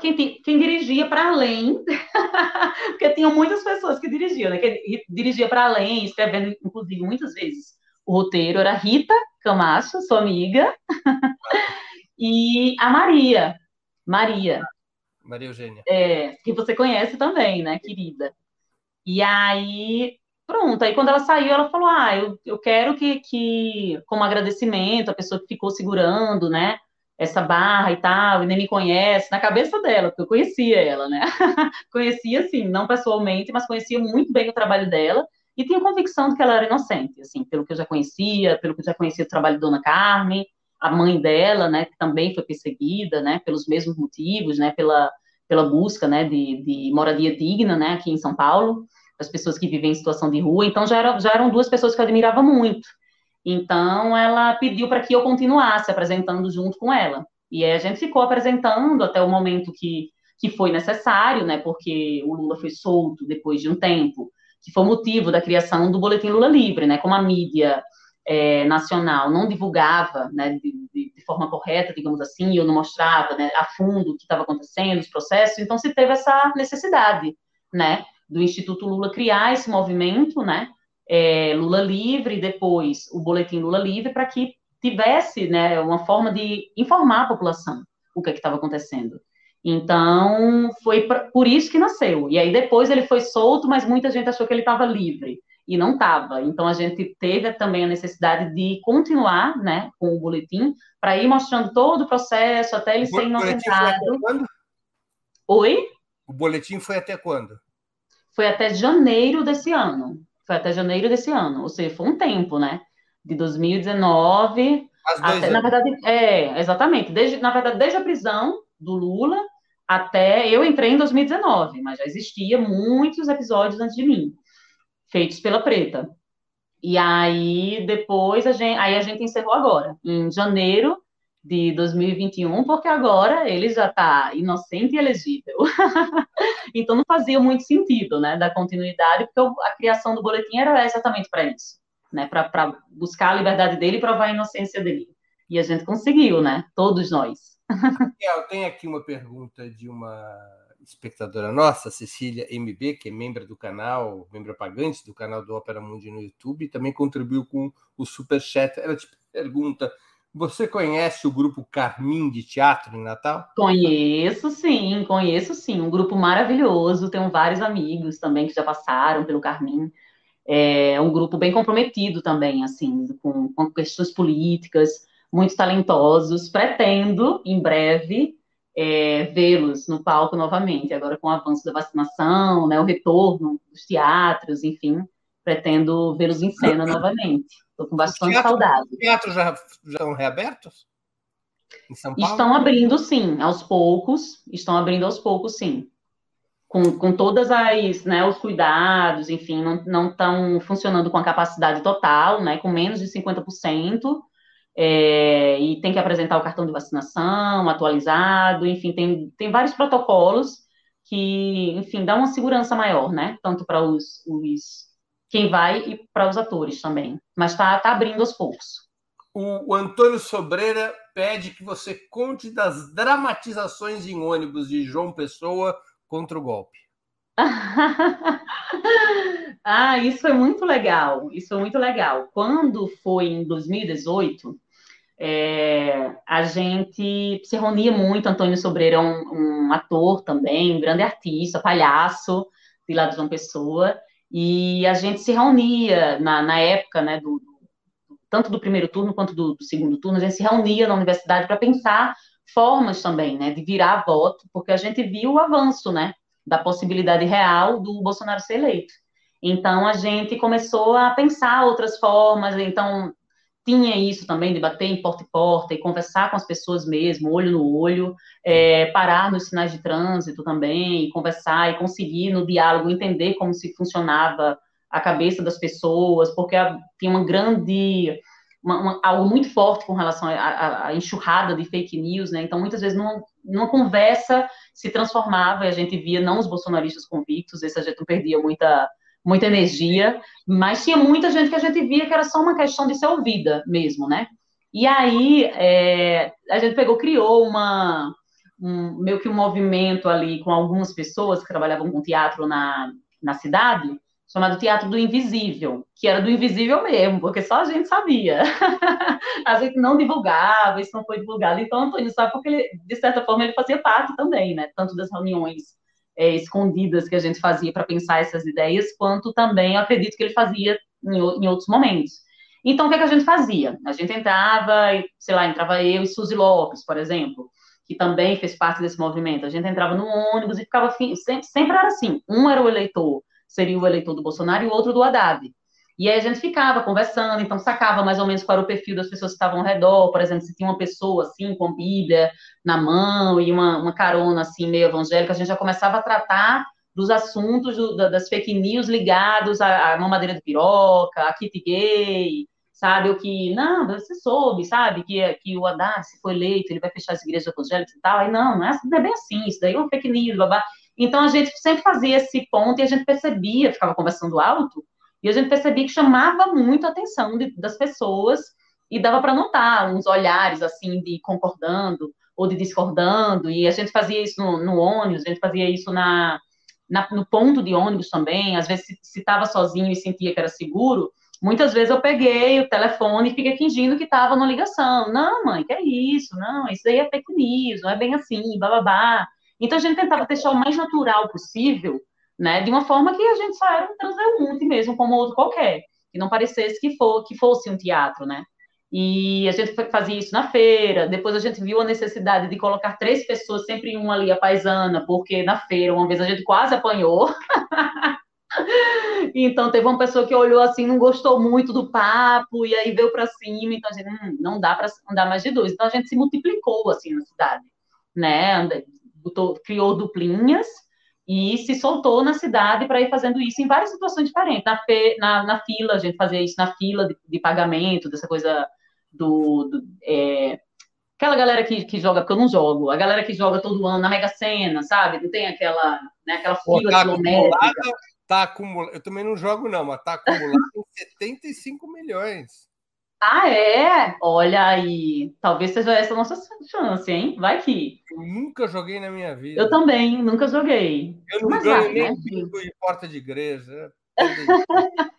quem, quem dirigia para além, porque tinham muitas pessoas que dirigiam, né? Que dirigia para além, escrevendo, inclusive, muitas vezes o roteiro, era Rita Camacho, sua amiga, e a Maria. Maria. Maria Eugênia. É, que você conhece também, né, querida? E aí, pronto, aí quando ela saiu, ela falou: Ah, eu, eu quero que, que, como agradecimento, a pessoa que ficou segurando, né, essa barra e tal, e nem me conhece, na cabeça dela, porque eu conhecia ela, né? conhecia, assim, não pessoalmente, mas conhecia muito bem o trabalho dela, e tinha convicção de que ela era inocente, assim, pelo que eu já conhecia, pelo que eu já conhecia o trabalho de Dona Carmen, a mãe dela, né, que também foi perseguida, né, pelos mesmos motivos, né, pela, pela busca, né, de, de moradia digna, né, aqui em São Paulo, as pessoas que vivem em situação de rua, então já, era, já eram duas pessoas que eu admirava muito, então ela pediu para que eu continuasse apresentando junto com ela, e aí a gente ficou apresentando até o momento que, que foi necessário, né, porque o Lula foi solto depois de um tempo, que foi o motivo da criação do Boletim Lula Livre, né, como a mídia é, nacional não divulgava né, de, de, forma correta, digamos assim, ou não mostrava né, a fundo o que estava acontecendo, os processos, então se teve essa necessidade, né, do Instituto Lula criar esse movimento, né, é, Lula Livre, depois o Boletim Lula Livre, para que tivesse, né, uma forma de informar a população o que é estava acontecendo. Então, foi por isso que nasceu. E aí depois ele foi solto, mas muita gente achou que ele estava livre e não estava. Então a gente teve também a necessidade de continuar, né, com o boletim para ir mostrando todo o processo até ele o ser inocentado. Oi? O boletim foi até quando? Foi até janeiro desse ano. Foi até janeiro desse ano, ou seja, foi um tempo, né? De 2019 até, na verdade, é, exatamente, desde, na verdade, desde a prisão do Lula até eu entrei em 2019, mas já existia muitos episódios antes de mim feitos pela Preta. E aí depois a gente, aí a gente encerrou agora, em janeiro de 2021, porque agora ele já está inocente e elegível. então não fazia muito sentido, né, da continuidade, porque a criação do boletim era exatamente para isso, né, para buscar a liberdade dele e provar a inocência dele. E a gente conseguiu, né, todos nós. Eu tenho aqui uma pergunta de uma espectadora nossa, Cecília MB, que é membro do canal, membro pagante do canal do Opera Mundi no YouTube, também contribuiu com o Super Chat. Ela te pergunta: você conhece o grupo Carmim de Teatro em Natal? Conheço, sim, conheço sim. Um grupo maravilhoso, tenho vários amigos também que já passaram pelo Carmim. É um grupo bem comprometido também, assim, com, com questões políticas, muito talentosos. Pretendo, em breve, é, vê-los no palco novamente, agora com o avanço da vacinação, né, o retorno dos teatros, enfim, pretendo vê-los em cena novamente. Estou com bastante teatro, saudade. Os teatros já, já estão reabertos? Em São Paulo? Estão abrindo, sim, aos poucos, estão abrindo aos poucos, sim. Com, com todas as, né, os cuidados, enfim, não estão funcionando com a capacidade total, né, com menos de 50%, é, e tem que apresentar o cartão de vacinação atualizado, enfim, tem, tem vários protocolos que, enfim, dá uma segurança maior, né? Tanto para os, os quem vai e para os atores também. Mas está tá abrindo aos poucos. O, o Antônio Sobreira pede que você conte das dramatizações em ônibus de João Pessoa contra o golpe. ah, isso foi muito legal. Isso foi muito legal. Quando foi em 2018, é, a gente se reunia muito. Antônio Sobreira é um, um, ator também, um grande artista, palhaço de lá de João Pessoa. E a gente se reunia na, na época, né, do, tanto do primeiro turno quanto do, do segundo turno, a gente se reunia na universidade para pensar formas também, né, de virar voto, porque a gente viu o avanço, né, da possibilidade real do Bolsonaro ser eleito. Então, a gente começou a pensar outras formas, então, tinha isso também, de bater em porta e porta e conversar com as pessoas mesmo, olho no olho, é, parar nos sinais de trânsito também, conversar e conseguir, no diálogo, entender como se funcionava a cabeça das pessoas, porque tinha uma grande uma, uma, algo muito forte com relação à enxurrada de fake news, né? Então, muitas vezes, numa, numa, conversa se transformava e a gente via não os bolsonaristas convictos, esse a gente não perdia muita, muita energia, mas tinha muita gente que a gente via que era só uma questão de ser ouvida mesmo, né? E aí, é, a gente pegou, criou uma, um, meio que um movimento ali com algumas pessoas que trabalhavam com teatro na, na cidade, chamado Teatro do Invisível, que era do invisível mesmo, porque só a gente sabia. a gente não divulgava, isso não foi divulgado. Então, Antônio sabe porque, ele, de certa forma, ele fazia parte também, né? Tanto das reuniões é, escondidas que a gente fazia para pensar essas ideias, quanto também, acredito que ele fazia em, em outros momentos. Então, o que, é que a gente fazia? A gente entrava, sei lá, entrava eu e Suzy Lopes, por exemplo, que também fez parte desse movimento. A gente entrava no ônibus e ficava, sempre, sempre era assim, um era o eleitor seria o eleitor do Bolsonaro e o outro do Haddad. E aí a gente ficava conversando, então sacava mais ou menos qual era o perfil das pessoas que estavam ao redor, por exemplo, se tinha uma pessoa assim, com Bíblia na mão e uma, uma carona assim, meio evangélica, a gente já começava a tratar dos assuntos do, das fake news ligados à, à mamadeira de piroca, a kit gay, sabe? O que, não, você soube, sabe? Que, que o Haddad, se for eleito, ele vai fechar as igrejas evangélicas e tal. Aí, não, não é, não é bem assim, isso daí é uma fake news, babá. Então a gente sempre fazia esse ponto e a gente percebia, ficava conversando alto, e a gente percebia que chamava muito a atenção de, das pessoas e dava para notar uns olhares assim de concordando ou de discordando, e a gente fazia isso no, no ônibus, a gente fazia isso na, na, no ponto de ônibus também, às vezes se estava sozinho e sentia que era seguro, muitas vezes eu peguei o telefone e fiquei fingindo que estava numa ligação. Não, mãe, que é isso? Não, isso aí é fake news, não é bem assim, bababá. Então a gente tentava deixar o mais natural possível, né, de uma forma que a gente só era um transeunte mesmo, como outro qualquer, que não parecesse que, for, que fosse um teatro, né. E a gente fazia isso na feira, depois a gente viu a necessidade de colocar três pessoas, sempre uma ali, a paisana, porque na feira, uma vez a gente quase apanhou. então teve uma pessoa que olhou assim, não gostou muito do papo, e aí veio para cima, então a gente, hum, não dá para andar mais de dois. Então a gente se multiplicou assim na cidade, né? Botou, criou duplinhas e se soltou na cidade para ir fazendo isso em várias situações diferentes. Na, fe, na, na, fila, a gente fazia isso na fila de, de pagamento, dessa coisa do. do é, aquela galera que, que joga, porque eu não jogo, a galera que joga todo ano na Mega Sena, sabe? Não tem aquela, né, aquela fila tá quilométrica. Tá acumulado, eu também não jogo, não, mas tá acumulado em 75 milhões. Ah, é? Olha aí. Talvez seja essa a nossa chance, hein? Vai que. Eu nunca joguei na minha vida. Eu também, nunca joguei. Eu não Mas ganho vai, nem né? de porta de igreja.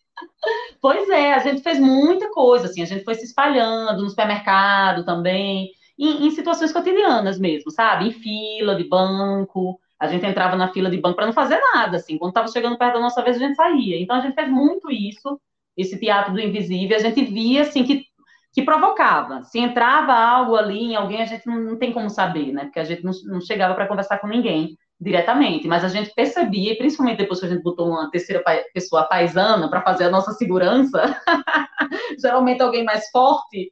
pois é, a gente fez muita coisa, assim, a gente foi se espalhando no supermercado também, em, em situações cotidianas mesmo, sabe? Em fila de banco, a gente entrava na fila de banco para não fazer nada, assim, quando estava chegando perto da nossa vez, a gente saía. Então, a gente fez muito isso esse teatro do invisível, a gente via assim que, que provocava. Se entrava algo ali em alguém, a gente não, não tem como saber, né? Porque a gente não, não chegava para conversar com ninguém diretamente, mas a gente percebia, principalmente depois que a gente botou uma terceira pessoa paisana para fazer a nossa segurança, geralmente alguém mais forte,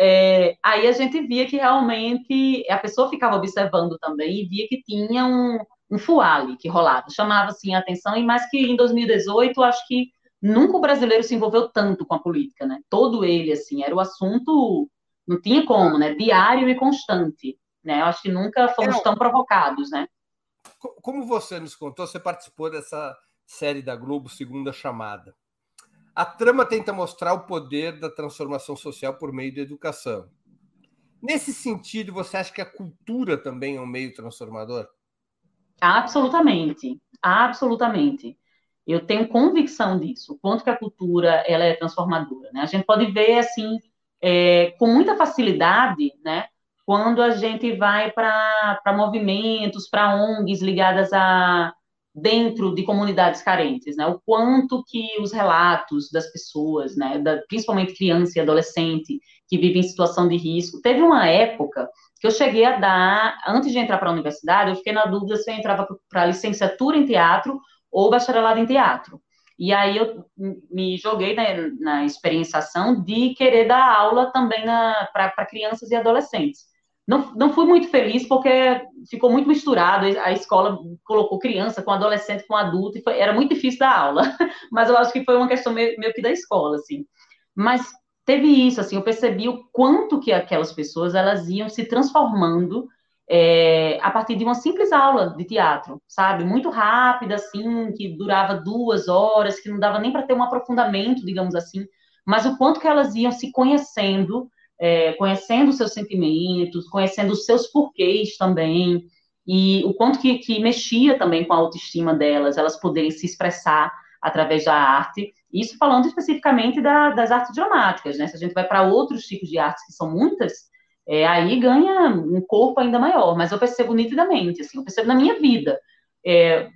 é, aí a gente via que realmente a pessoa ficava observando também e via que tinha um, um fuale que rolava, chamava assim a atenção, e mais que em 2018, acho que nunca o brasileiro se envolveu tanto com a política, né? Todo ele, assim, era o assunto, não tinha como, né? Diário e constante, né? Eu acho que nunca fomos é, tão provocados, né? Como você nos contou, você participou dessa série da Globo, Segunda Chamada. A trama tenta mostrar o poder da transformação social por meio da educação. Nesse sentido, você acha que a cultura também é um meio transformador? Absolutamente, absolutamente. Eu tenho convicção disso, o quanto que a cultura ela é transformadora. Né? A gente pode ver assim é, com muita facilidade, né? Quando a gente vai para movimentos, para ONGs ligadas a dentro de comunidades carentes, né? O quanto que os relatos das pessoas, né, da, principalmente criança e adolescente que vivem em situação de risco. Teve uma época, que eu cheguei a dar, antes de entrar para a universidade, eu fiquei na dúvida se eu entrava para licenciatura em teatro ou bacharelado em teatro. E aí eu me joguei na, na experienciação de querer dar aula também para crianças e adolescentes. Não, não fui muito feliz porque ficou muito misturado. A escola colocou criança com adolescente, com adulto, e foi, era muito difícil dar aula. Mas eu acho que foi uma questão meio, meio que da escola, assim. Mas teve isso, assim, eu percebi o quanto que aquelas pessoas elas iam se transformando é, a partir de uma simples aula de teatro, sabe? Muito rápida, assim, que durava duas horas, que não dava nem para ter um aprofundamento, digamos assim, mas o quanto que elas iam se conhecendo, é, conhecendo seus sentimentos, conhecendo os seus porquês também, e o quanto que, que mexia também com a autoestima delas, elas poderem se expressar através da arte, isso falando especificamente da, das artes dramáticas, né? Se a gente vai para outros tipos de artes, que são muitas, é, aí ganha um corpo ainda maior, mas eu percebo nitidamente, assim, eu percebo na minha vida. É,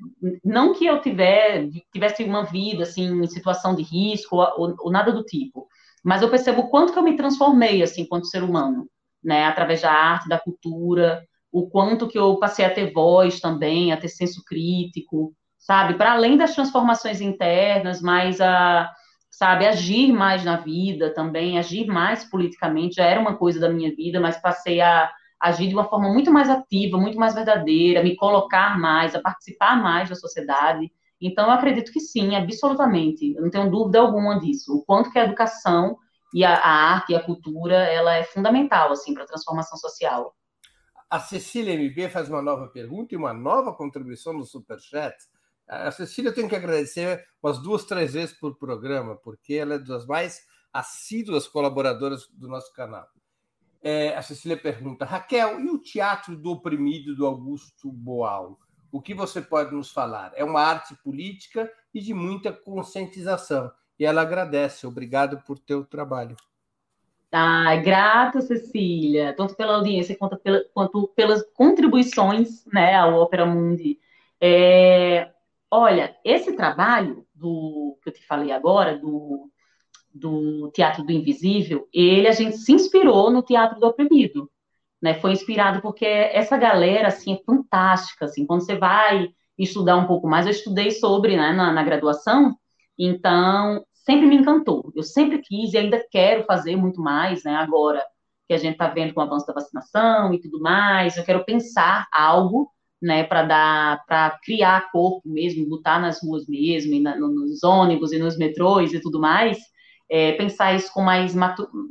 não que eu tiver, tivesse uma vida, assim, em situação de risco ou, ou, nada do tipo, mas eu percebo quanto que eu me transformei, assim, enquanto ser humano, né? Através da arte, da cultura, o quanto que eu passei a ter voz também, a ter senso crítico, sabe? Para além das transformações internas, mas a, sabe, agir mais na vida também, agir mais politicamente, já era uma coisa da minha vida, mas passei a agir de uma forma muito mais ativa, muito mais verdadeira, me colocar mais, a participar mais da sociedade. Então, eu acredito que sim, absolutamente, eu não tenho dúvida alguma disso. O quanto que a educação e a, a arte e a cultura, ela é fundamental, assim, para a transformação social. A Cecília MB faz uma nova pergunta e uma nova contribuição no Superchat. A Cecília tenho que agradecer umas duas, três vezes por programa, porque ela é das mais assíduas colaboradoras do nosso canal. É, a Cecília pergunta: Raquel, e o Teatro do Oprimido do Augusto Boal? O que você pode nos falar? É uma arte política e de muita conscientização. E ela agradece. Obrigado por teu trabalho. Ah, grata, Cecília, tanto pela audiência quanto, pela, quanto pelas contribuições né, ao Opera Mundi. É, Olha, esse trabalho do que eu te falei agora, do, do Teatro do Invisível, ele a gente se inspirou no Teatro do Oprimido, né? Foi inspirado porque essa galera assim é fantástica, assim, quando você vai estudar um pouco mais, eu estudei sobre, né, na, na graduação, então sempre me encantou. Eu sempre quis e ainda quero fazer muito mais, né? Agora que a gente está vendo com o avanço da vacinação e tudo mais, eu quero pensar algo né, para dar, para criar corpo mesmo, botar nas ruas mesmo, na, nos ônibus e nos metrôs e tudo mais, é, pensar isso com mais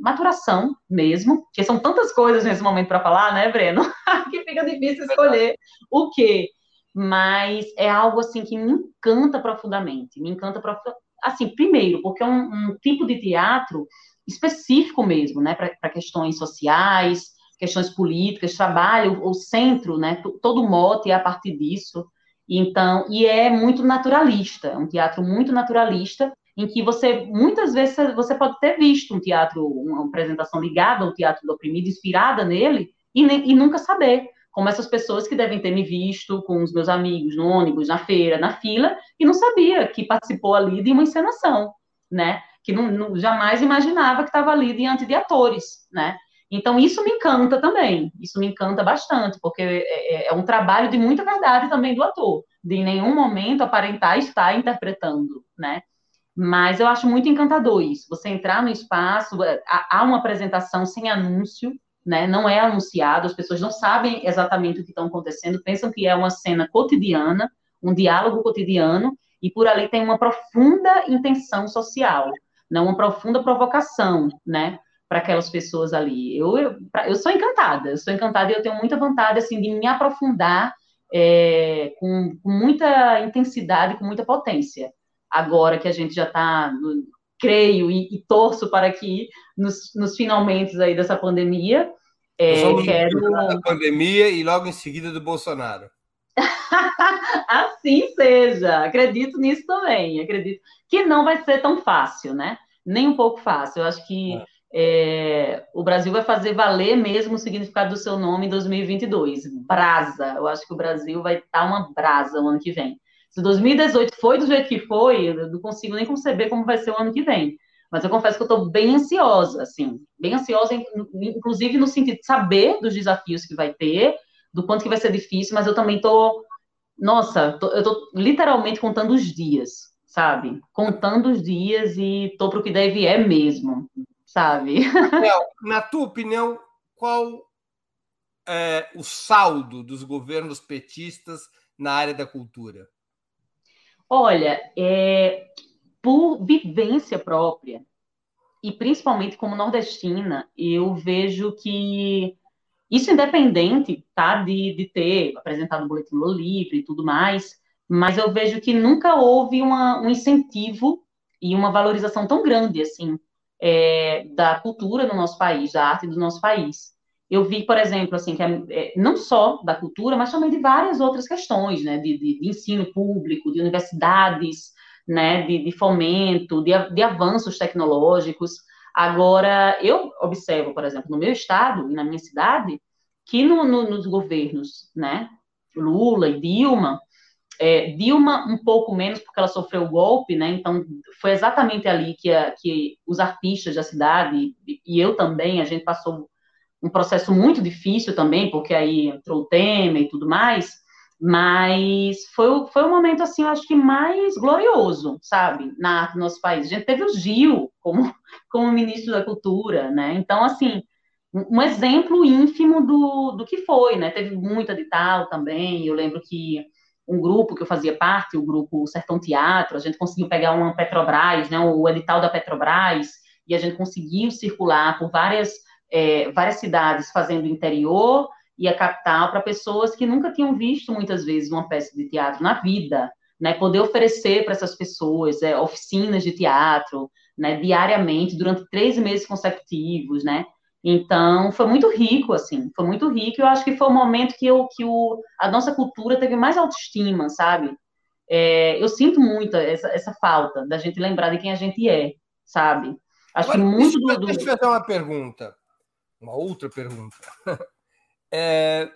maturação mesmo, porque são tantas coisas nesse momento para falar, né, Breno, que fica difícil escolher o quê. Mas é algo assim que me encanta profundamente, me encanta profundamente. Assim, primeiro, porque é um, um tipo de teatro específico mesmo, né, para questões sociais, questões políticas, trabalho, o centro, né, todo o mote é a partir disso. Então, e é muito naturalista, é um teatro muito naturalista, em que você, muitas vezes, você pode ter visto um teatro, uma apresentação ligada ao teatro do oprimido, inspirada nele, e, e nunca saber. Como essas pessoas que devem ter me visto com os meus amigos no ônibus, na feira, na fila, e não sabia que participou ali de uma encenação, né? Que não, não jamais imaginava que estava ali diante de atores, né? Então, isso me encanta também, isso me encanta bastante, porque é, é, é, um trabalho de muita verdade também do ator, de em nenhum momento aparentar estar interpretando, né? Mas eu acho muito encantador isso, você entrar no espaço, é, há uma apresentação sem anúncio, né? Não é anunciado, as pessoas não sabem exatamente o que está acontecendo, pensam que é uma cena cotidiana, um diálogo cotidiano, e por ali tem uma profunda intenção social, não uma profunda provocação, né? Para aquelas pessoas ali. Eu, eu, eu sou encantada, eu sou encantada e eu tenho muita vontade, assim, de me aprofundar é, com, com, muita intensidade, com muita potência. Agora que a gente já está, creio e, e, torço para que nos, nos finalmente aí dessa pandemia, é, quero... Da pandemia e logo em seguida do Bolsonaro. assim seja, acredito nisso também, acredito que não vai ser tão fácil, né? Nem um pouco fácil. Eu acho que é é, o Brasil vai fazer valer mesmo o significado do seu nome em 2022. Brasa. Eu acho que o Brasil vai estar uma brasa o ano que vem. Se 2018 foi do jeito que foi, eu não consigo nem conceber como vai ser o ano que vem. Mas eu confesso que eu estou bem ansiosa, assim, bem ansiosa, inclusive no sentido de saber dos desafios que vai ter, do quanto que vai ser difícil, mas eu também estou, nossa, tô, eu estou literalmente contando os dias, sabe? Contando os dias e tô para o que deve é mesmo, sabe? na tua opinião, qual é o saldo dos governos petistas na área da cultura? Olha, é, por vivência própria, e principalmente como nordestina, eu vejo que isso independente tá, de, de ter apresentado o boletim livre e tudo mais, mas eu vejo que nunca houve uma, um incentivo e uma valorização tão grande assim é, da cultura no nosso país, da arte do nosso país. Eu vi, por exemplo, assim, que é, é não só da cultura, mas também de várias outras questões, né, de, de, de ensino público, de universidades, né, de, de fomento, de, de avanços tecnológicos. Agora, eu observo, por exemplo, no meu estado e na minha cidade, que no, no, nos governos, né, Lula e Dilma, é, Dilma um pouco menos porque ela sofreu o golpe, né? Então foi exatamente ali que, a, que os artistas da cidade e, eu também a gente passou um processo muito difícil também porque aí entrou o tema e tudo mais. Mas foi, foi um momento, assim, eu acho que mais glorioso, sabe, na arte do nosso país. A gente teve o Gil como, como ministro da Cultura, né? Então, assim, um exemplo ínfimo do, do que foi, né? Teve muita de tal também. Eu lembro que um grupo que eu fazia parte, o grupo Sertão Teatro, a gente conseguiu pegar uma Petrobras, né, o edital da Petrobras, e a gente conseguiu circular por várias, é, várias cidades fazendo interior e a capital para pessoas que nunca tinham visto muitas vezes uma peça de teatro na vida, né, poder oferecer para essas pessoas é, oficinas de teatro, né, diariamente durante três meses consecutivos, né, então, foi muito rico, assim, foi muito rico. Eu acho que foi o momento que, eu, que o, a nossa cultura teve mais autoestima, sabe? É, eu sinto muito essa, essa falta da gente lembrar de quem a gente é, sabe? Acho Agora, que muito deixa, do, Deixa eu fazer uma pergunta, uma outra pergunta. É,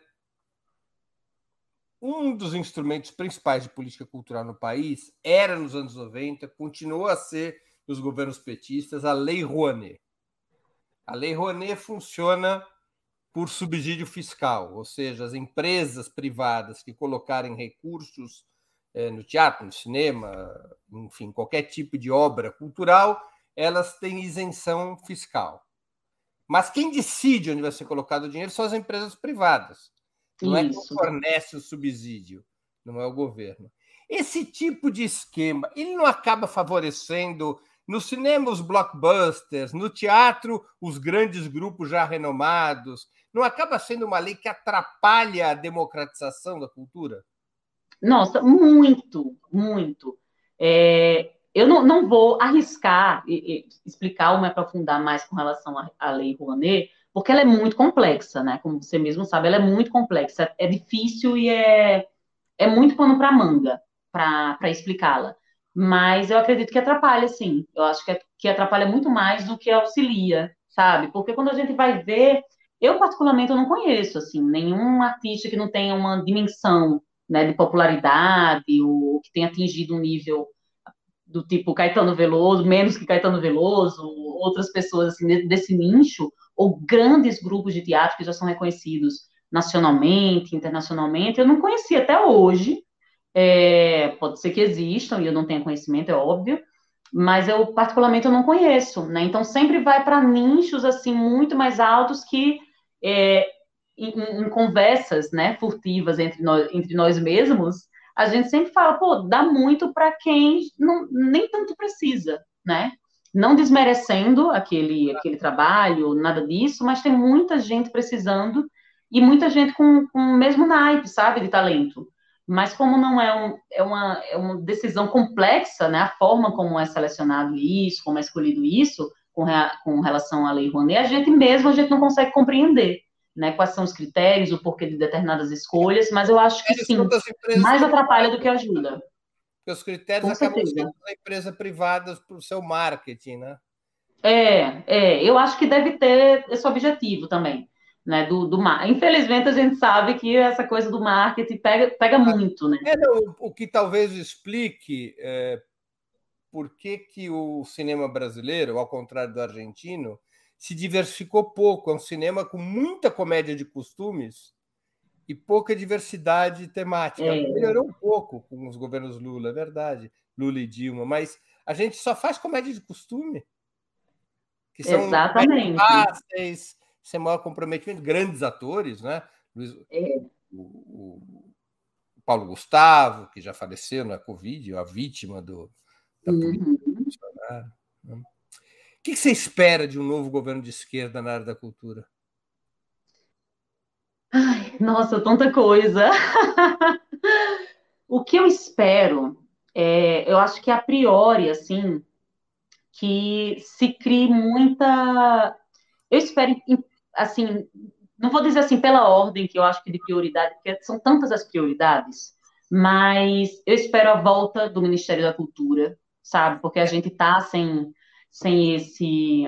um dos instrumentos principais de política cultural no país era nos anos 90, continuou a ser nos governos petistas, a Lei Rouanet. A Lei Rouanet funciona por subsídio fiscal, ou seja, as empresas privadas que colocarem recursos é, no teatro, no cinema, enfim, qualquer tipo de obra cultural, elas têm isenção fiscal. Mas quem decide onde vai ser colocado o dinheiro são as empresas privadas. Não Isso. é quem fornece o subsídio, não é o governo. Esse tipo de esquema, ele não acaba favorecendo no cinema, os blockbusters, no teatro, os grandes grupos já renomados. Não acaba sendo uma lei que atrapalha a democratização da cultura? Nossa, muito, muito. É, eu não, não, vou arriscar e, e explicar ou me aprofundar mais com relação à, lei Rouanet, porque ela é muito complexa, né? Como você mesmo sabe, ela é muito complexa, é difícil e é, é muito pano para manga para explicá-la mas eu acredito que atrapalha, sim. Eu acho que, que atrapalha muito mais do que auxilia, sabe? Porque quando a gente vai ver, eu particularmente eu não conheço, assim, nenhum artista que não tenha uma dimensão, né, de popularidade, ou que tenha atingido um nível do tipo Caetano Veloso, menos que Caetano Veloso, outras pessoas assim, desse nicho, ou grandes grupos de teatro que já são reconhecidos nacionalmente, internacionalmente, eu não conhecia até hoje, é, pode ser que existam e eu não tenha conhecimento, é óbvio, mas eu particularmente eu não conheço, né? Então sempre vai para nichos assim muito mais altos que é, em, em, conversas, né, furtivas entre nós, entre nós mesmos, a gente sempre fala, pô, dá muito para quem não, nem tanto precisa, né? Não desmerecendo aquele, aquele trabalho, nada disso, mas tem muita gente precisando e muita gente com, com o mesmo naipe, sabe, de talento. Mas como não é, um, é, uma, é uma decisão complexa, né, a forma como é selecionado isso, como é escolhido isso, com, rea, com relação à lei Rouanet, a gente mesmo a gente não consegue compreender, né, quais são os critérios, o porquê de determinadas escolhas, mas eu acho que sim, mais atrapalha do que ajuda. Porque os critérios com acabam certeza. sendo da empresa privada para o seu marketing, né? É, é, eu acho que deve ter esse objetivo também né, do, do mar. Infelizmente, a gente sabe que essa coisa do marketing pega, pega muito, né? É, não, o que talvez explique é, por que, que o cinema brasileiro, ao contrário do argentino, se diversificou pouco. É um cinema com muita comédia de costumes e pouca diversidade temática. É. Melhorou um pouco com os governos Lula, é verdade, Lula e Dilma, mas a gente só faz comédia de costume. Que são Exatamente. fáceis, sem maior comprometimento, grandes atores, né? Luiz, é. o, o, Paulo Gustavo, que já faleceu na Covid, a vítima do, da política uhum. Bolsonaro. Né? O que você espera de um novo governo de esquerda na área da cultura? Ai, nossa, tanta coisa. o que eu espero, é, eu acho que a priori, assim, que se crie muita. Eu espero, assim, não vou dizer assim pela ordem que eu acho que de prioridade, porque são tantas as prioridades, mas eu espero a volta do Ministério da Cultura, sabe? Porque a gente está sem, sem esse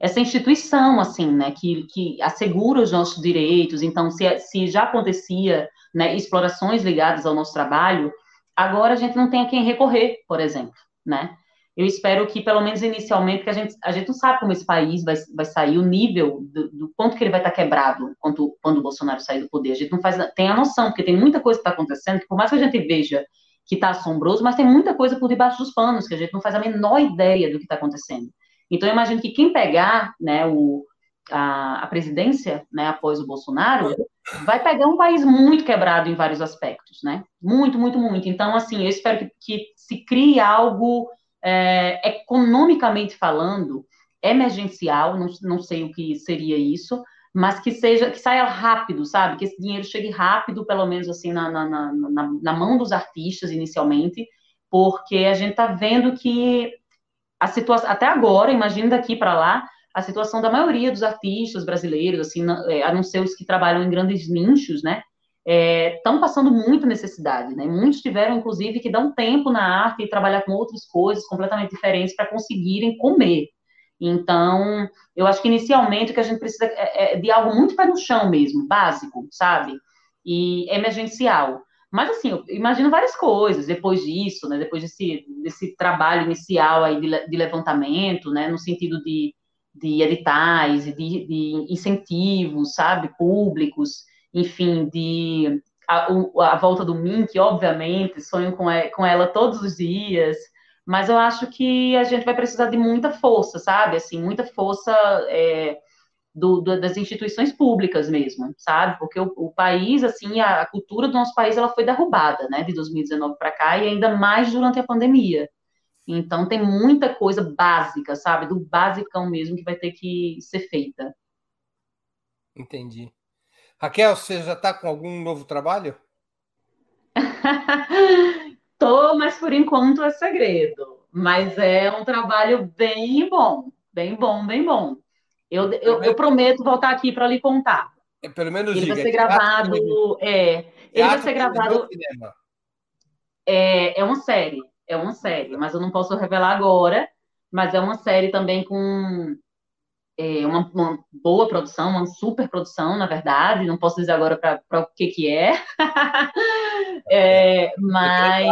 essa instituição, assim, né, que, que assegura os nossos direitos. Então, se, se já acontecia né, explorações ligadas ao nosso trabalho, agora a gente não tem a quem recorrer, por exemplo, né? Eu espero que, pelo menos inicialmente, que a gente, a gente não sabe como esse país vai, vai sair, o nível do, do quanto que ele vai estar quebrado quando, quando o Bolsonaro sair do poder. A gente não faz, tem a noção, porque tem muita coisa que está acontecendo, que por mais que a gente veja que está assombroso, mas tem muita coisa por debaixo dos panos, que a gente não faz a menor ideia do que está acontecendo. Então, eu imagino que quem pegar né, o, a, a presidência né, após o Bolsonaro vai pegar um país muito quebrado em vários aspectos, né? Muito, muito, muito. Então, assim, eu espero que, que se crie algo é, economicamente falando, emergencial, não, não sei o que seria isso, mas que seja, que saia rápido, sabe? Que esse dinheiro chegue rápido, pelo menos assim, na, na, na, na mão dos artistas inicialmente, porque a gente está vendo que a situação, até agora, imagina daqui para lá, a situação da maioria dos artistas brasileiros, assim, é, a não ser os que trabalham em grandes nichos, né? Estão é, passando muita necessidade, né? Muitos tiveram, inclusive, que dar um tempo na arte e trabalhar com outras coisas completamente diferentes para conseguirem comer. Então, eu acho que inicialmente o que a gente precisa é, é de algo muito pé no chão mesmo, básico, sabe? E emergencial. Mas, assim, eu imagino várias coisas depois disso, né? Depois desse, desse trabalho inicial aí de, de levantamento, né? No sentido de, de editais e de, de incentivos, sabe? Públicos, enfim, de a, a, volta do Mink, obviamente, sonho com, com ela todos os dias, mas eu acho que a gente vai precisar de muita força, sabe? Assim, muita força é, do, do, das instituições públicas mesmo, sabe? Porque o, o país, assim, a, a, cultura do nosso país, ela foi derrubada, né, de 2019 para cá e ainda mais durante a pandemia. Então tem muita coisa básica, sabe? Do basicão mesmo que vai ter que ser feita. Entendi. Raquel, você já está com algum novo trabalho? Tô, mas por enquanto é segredo. Mas é um trabalho bem bom, bem bom, bem bom. Eu, eu, eu prometo voltar aqui para lhe contar. É, pelo menos ele diga, vai ser gravado. É, ele vai ser gravado. É, é uma série, é uma série, mas eu não posso revelar agora. Mas é uma série também com é, uma, uma, boa produção, uma super produção, na verdade. Não posso dizer agora para o que, que é. é mas.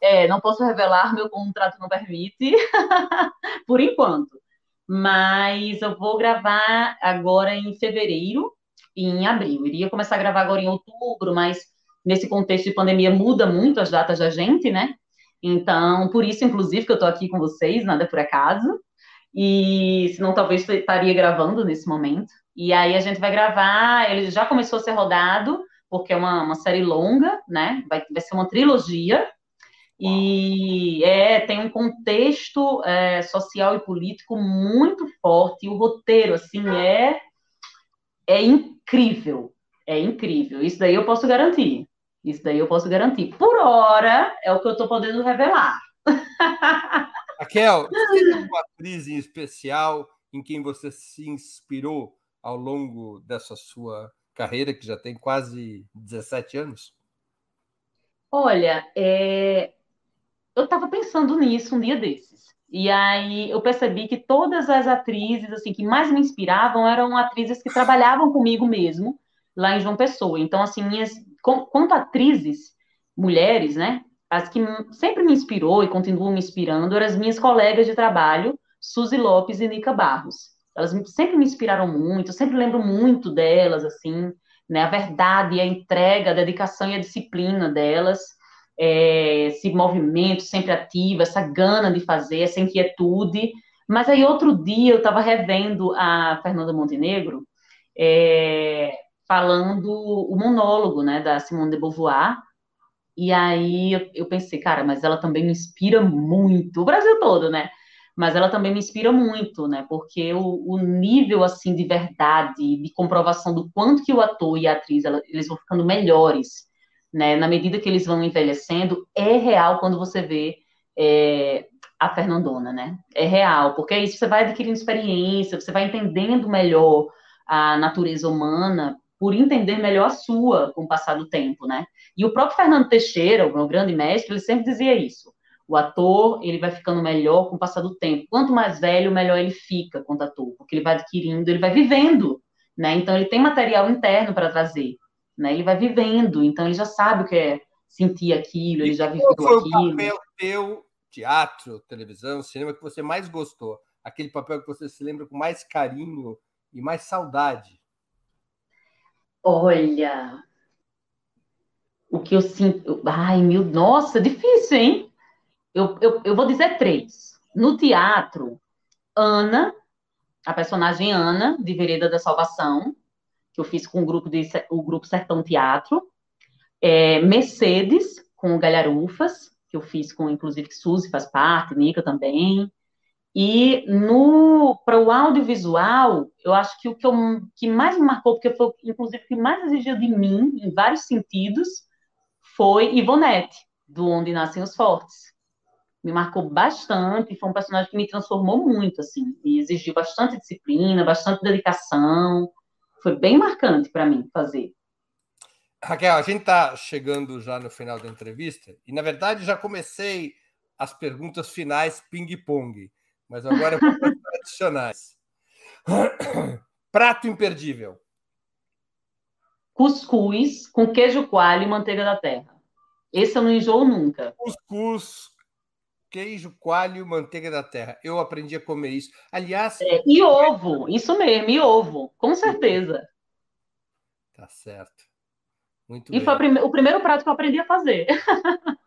É, não posso revelar, meu contrato não permite, por enquanto. Mas eu vou gravar agora em fevereiro e em abril. Iria começar a gravar agora em outubro, mas nesse contexto de pandemia muda muito as datas da gente, né? Então, por isso, inclusive, que eu estou aqui com vocês, nada por acaso e senão talvez estaria gravando nesse momento. E aí a gente vai gravar, ele já começou a ser rodado, porque é uma, uma série longa, né? Vai, vai ser uma trilogia. E é, tem um contexto é, social e político muito forte. E o roteiro, assim, é, é incrível. É incrível. Isso daí eu posso garantir. Isso daí eu posso garantir. Por hora, é o que eu estou podendo revelar. Raquel, tem uma atriz em especial em quem você se inspirou ao longo dessa sua carreira, que já tem quase 17 anos? Olha, é... eu estava pensando nisso um dia desses. E aí eu percebi que todas as atrizes assim que mais me inspiravam eram atrizes que trabalhavam comigo mesmo lá em João Pessoa. Então, assim, minhas quanto atrizes mulheres, né? As que sempre me inspirou e continuam me inspirando eram as minhas colegas de trabalho, Suzy Lopes e Nica Barros. Elas sempre me inspiraram muito, eu sempre lembro muito delas, assim, né? A verdade, a entrega, a dedicação e a disciplina delas, é, esse movimento sempre ativo, essa gana de fazer, essa inquietude. Mas aí outro dia eu estava revendo a Fernanda Montenegro é, falando o monólogo, né, da Simone de Beauvoir. E aí eu, pensei, cara, mas ela também me inspira muito, o Brasil todo, né? mas ela também me inspira muito, né? Porque o, o, nível assim de verdade, de comprovação do quanto que o ator e a atriz ela, eles vão ficando melhores, né? Na medida que eles vão envelhecendo, é real quando você vê é, a Fernandona, né? É real, porque é isso você vai adquirindo experiência, você vai entendendo melhor a natureza humana por entender melhor a sua com o passar do tempo, né? E o próprio Fernando Teixeira, o meu grande mestre, ele sempre dizia isso o ator, ele vai ficando melhor com o passar do tempo. Quanto mais velho, melhor ele fica quanto ator, porque ele vai adquirindo, ele vai vivendo, né? Então ele tem material interno para trazer, né? Ele vai vivendo, então ele já sabe o que é sentir aquilo, ele já viveu qual foi aquilo. o papel teu, teatro, televisão, cinema que você mais gostou? Aquele papel que você se lembra com mais carinho e mais saudade? Olha, o que eu sinto. Ai, meu, nossa, difícil, hein? Eu, eu, eu vou dizer três. No teatro, Ana, a personagem Ana, de Vereda da Salvação, que eu fiz com o grupo, de, o grupo Sertão Teatro. É, Mercedes, com o Galharufas, que eu fiz com, inclusive, Suzy faz parte, Nica também. E no para o audiovisual, eu acho que o que, eu, que mais me marcou, porque foi, inclusive, o que mais exigiu de mim, em vários sentidos, foi Ivonete, do Onde Nascem os Fortes. Me marcou bastante, foi um personagem que me transformou muito, assim, e exigiu bastante disciplina, bastante dedicação, foi bem marcante para mim fazer. Raquel, a gente está chegando já no final da entrevista, e na verdade já comecei as perguntas finais ping-pong, mas agora vou para tradicionais. Prato imperdível. Cuscuz com queijo coalho e manteiga da terra. Esse eu não enjoo nunca. Cuscuz queijo, coalho, manteiga da terra. Eu aprendi a comer isso. Aliás. É, e ovo, isso mesmo, e ovo, com certeza. Tá certo. Muito e bem. foi o primeiro prato que eu aprendi a fazer.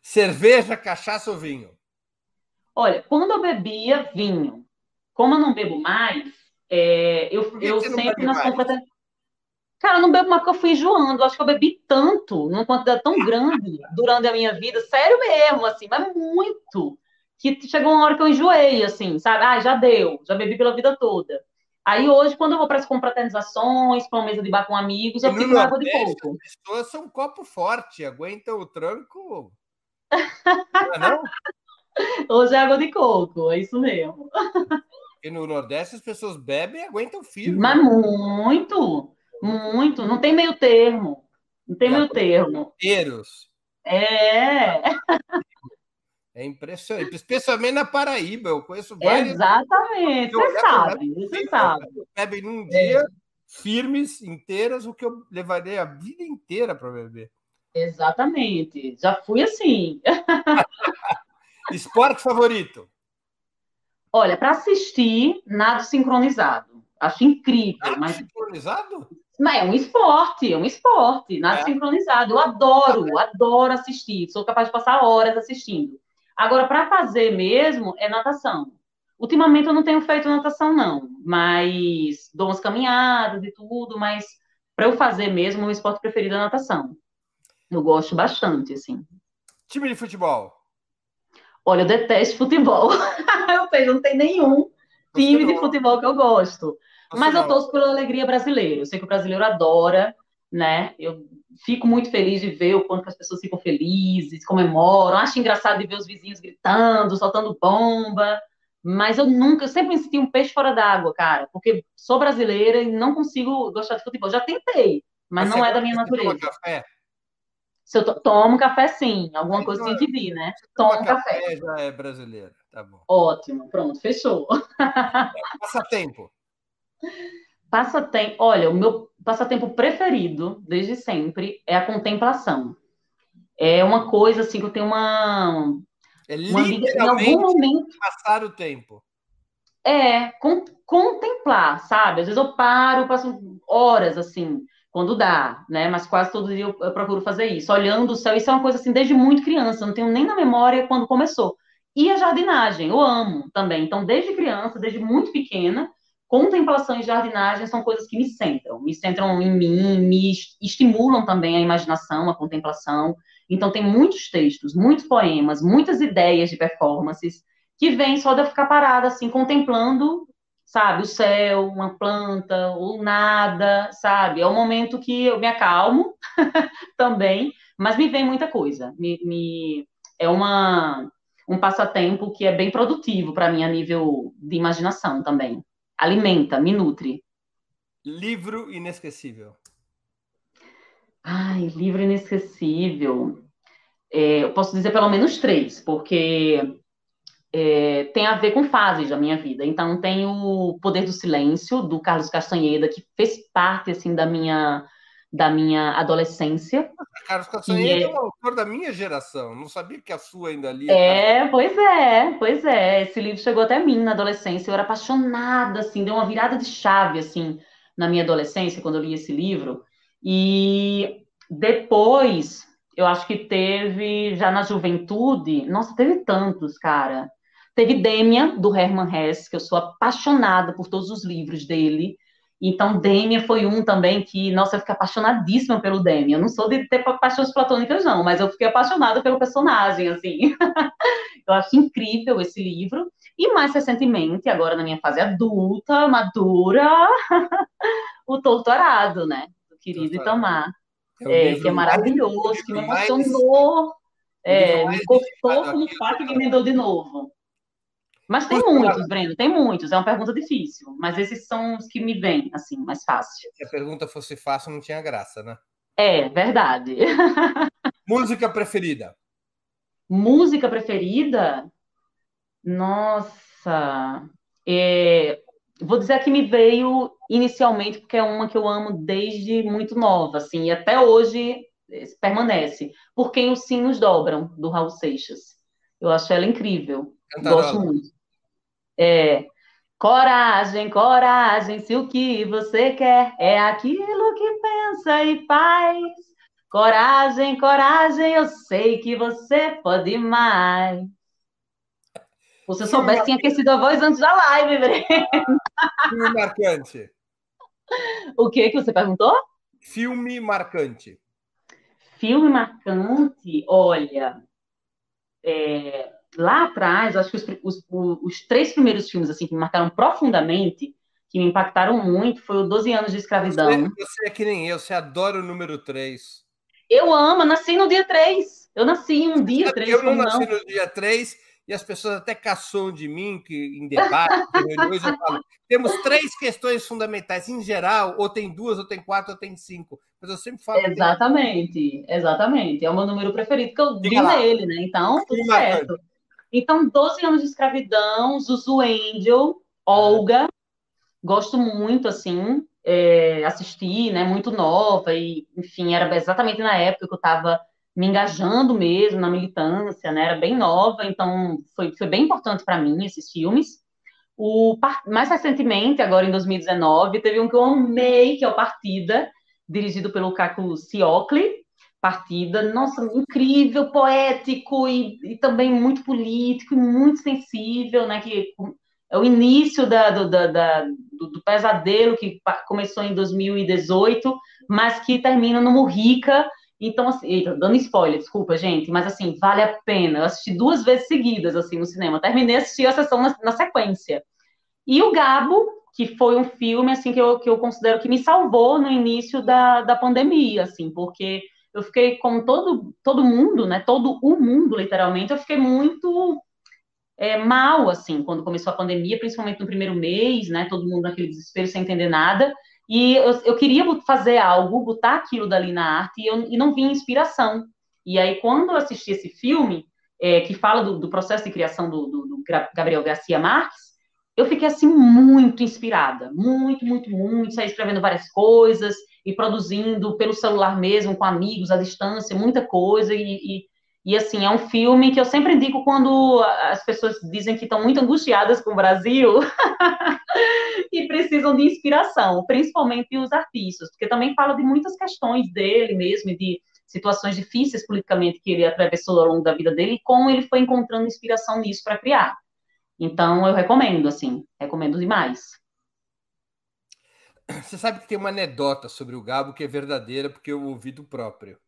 Cerveja, cachaça ou vinho? Olha, quando eu bebia vinho, como eu não bebo mais, é, eu, eu sempre nas compras. Cara, eu não bebo mais porque eu fui enjoando. Eu acho que eu bebi tanto, numa quantidade tão grande durante a minha vida, sério mesmo, assim, mas muito. Que chegou uma hora que eu enjoei, assim, sabe? Ah, já deu, já bebi pela vida toda. Aí hoje, quando eu vou para as confraternizações, para uma mesa de bar com amigos, eu fico com água de coco. As pessoas são um copo forte, aguentam o tranco. Não é não? Hoje é água de coco, é isso mesmo. E no Nordeste as pessoas bebem e aguentam firme. Mas muito. Muito, não tem meio termo. Não tem meio termo. Inteiros. É. É impressionante, especialmente na Paraíba. Eu conheço vários. Exatamente, você sabe, você sabe. Bebem num dia, é. firmes, inteiras, o que eu levaria a vida inteira para beber. Exatamente, já fui assim. Esporte favorito? Olha, para assistir, nada sincronizado. Acho incrível. Nado mas... sincronizado? Mas é um esporte, é um esporte, nada é. sincronizado. Eu adoro, adoro assistir. Sou capaz de passar horas assistindo. Agora, para fazer mesmo, é natação. Ultimamente eu não tenho feito natação, não, mas dou umas caminhadas e tudo, mas para eu fazer mesmo, o meu esporte preferido é natação. Eu gosto bastante, assim. Time de futebol? Olha, eu detesto futebol. eu sei, não tem nenhum time de futebol que eu gosto. Mas eu torço pela alegria brasileira. Eu sei que o brasileiro adora, né? Eu fico muito feliz de ver o quanto as pessoas ficam felizes, comemoram. Acho engraçado de ver os vizinhos gritando, soltando bomba. Mas eu nunca, eu sempre me senti um peixe fora d'água, cara, porque sou brasileira e não consigo gostar de futebol. Já tentei, mas, não é da minha natureza. Café? Se eu to tomo café, sim. Alguma coisa tem que vir, né? Tomo café. café. Já é brasileira, tá bom. Ótimo, pronto, fechou. Passatempo. Passatempo, olha, o meu passatempo preferido, desde sempre, é a contemplação. É uma coisa assim que eu tenho uma. É uma em algum momento. Passar o tempo. É, contemplar, sabe? Às vezes eu paro, passo horas assim, quando dá, né? Mas quase todo dia eu, eu procuro fazer isso, olhando o céu. Isso é uma coisa assim, desde muito criança, não tenho nem na memória quando começou. E a jardinagem, eu amo também. Então, desde criança, desde muito pequena, contemplação e jardinagem são coisas que me centram, me centram em mim, me estimulam também a imaginação, a contemplação. Então, tem muitos textos, muitos poemas, muitas ideias de performances que vêm só de eu ficar parada, assim, contemplando, sabe, o céu, uma planta, ou nada, sabe? É um momento que eu me acalmo também, mas me vem muita coisa. Me, me, é uma, um passatempo que é bem produtivo para mim a nível de imaginação também alimenta, me nutre. Livro inesquecível. Ai, livro inesquecível. É, eu posso dizer pelo menos três, porque é, tem a ver com fases da minha vida. Então, tem o Poder do Silêncio, do Carlos Castanheda, que fez parte, assim, da minha da minha adolescência. Carlos Castanheira é... é um autor da minha geração, não sabia que a sua ainda lia. É, pois é, pois é. Esse livro chegou até mim na adolescência. Eu era apaixonada, assim, deu uma virada de chave, assim, na minha adolescência, quando eu li esse livro. E depois, eu acho que teve, já na juventude, nossa, teve tantos, cara. Teve Dêmia, do Herman Hesse, que eu sou apaixonada por todos os livros dele. Então, Dêmia foi um também que, nossa, eu fiquei apaixonadíssima pelo Dêmia. Eu não sou de ter paixões platônicas, não, mas eu fiquei apaixonada pelo personagem, assim. eu acho incrível esse livro. E mais recentemente, agora na minha fase adulta, madura, o Torturado, né? Do querido Itamar. É, é que é maravilhoso, que me emocionou. É, me cortou como faca e me emendou de novo. Mas tem muitos, Breno, tem muitos. É uma pergunta difícil, mas esses são os que me vêm, assim, mais fácil. Se a pergunta fosse fácil, não tinha graça, né? É, verdade. Música preferida? Música preferida? Nossa. É... Vou dizer que me veio inicialmente, porque é uma que eu amo desde muito nova, assim, e até hoje é, permanece. Por quem os sinos dobram, do Raul Seixas. Eu acho ela incrível. Cantarola. Gosto muito. É, coragem, coragem, se o que você quer é aquilo que pensa e faz. Coragem, coragem, eu sei que você pode mais. Se você soubesse, tinha aquecido a voz antes da live, Breno. Filme marcante. O que que você perguntou? Filme marcante. Filme marcante, olha, é, lá atrás, acho que os, os, os, três primeiros filmes assim que me marcaram profundamente, que me impactaram muito, foi o 12 anos de escravidão. Você, você é que nem eu, você adora o número 3. Eu amo, nasci no dia 3. Eu nasci um dia 3. Eu não nasci não. no dia 3 e as pessoas até caçam de mim que em debate, reuniões, eu falo, temos três questões fundamentais em geral, ou tem duas, ou tem quatro, ou tem cinco. Mas eu sempre falo. Exatamente, exatamente. É o meu número preferido, que eu vi nele, né? Então, tudo certo. Então, 12 anos de escravidão, Zuzu Angel, Olga, gosto muito, assim, é, assisti, né, muito nova, e, enfim, era exatamente na época que eu estava me engajando mesmo na militância, né, era bem nova, então foi, foi bem importante para mim esses filmes. O, mais recentemente, agora em 2019, teve um que eu amei, que é o Partida, dirigido pelo Caco Ciocli, partida, nossa, incrível, poético e, e, também muito político e muito sensível, né? Que é o início da, do, da, da, do, do, pesadelo que começou em 2018, mas que termina no Murrica. Então, assim, dando spoiler, desculpa, gente, mas assim, vale a pena. Eu assisti duas vezes seguidas, assim, no cinema. Terminei assistir a sessão na, na sequência. E o Gabo, que foi um filme, assim, que eu, que eu considero que me salvou no início da, da pandemia, assim, porque eu fiquei, como todo, todo mundo, né, todo o mundo, literalmente, eu fiquei muito é, mal, assim, quando começou a pandemia, principalmente no primeiro mês, né, todo mundo naquele desespero sem entender nada, e eu, eu queria fazer algo, botar aquilo dali na arte, e, eu, e não vinha inspiração. E aí, quando eu assisti esse filme, é, que fala do, do, processo de criação do, do, do Gabriel Garcia Marques, eu fiquei assim muito inspirada, muito, muito, muito, saí escrevendo várias coisas e produzindo pelo celular mesmo, com amigos à distância, muita coisa. E, e, e assim é um filme que eu sempre indico quando as pessoas dizem que estão muito angustiadas com o Brasil e precisam de inspiração, principalmente os artistas, porque também fala de muitas questões dele mesmo, de situações difíceis politicamente que ele atravessou ao longo da vida dele e como ele foi encontrando inspiração nisso para criar. Então, eu recomendo, assim, recomendo demais. Você sabe que tem uma anedota sobre o Gabo que é verdadeira, porque eu ouvi do próprio.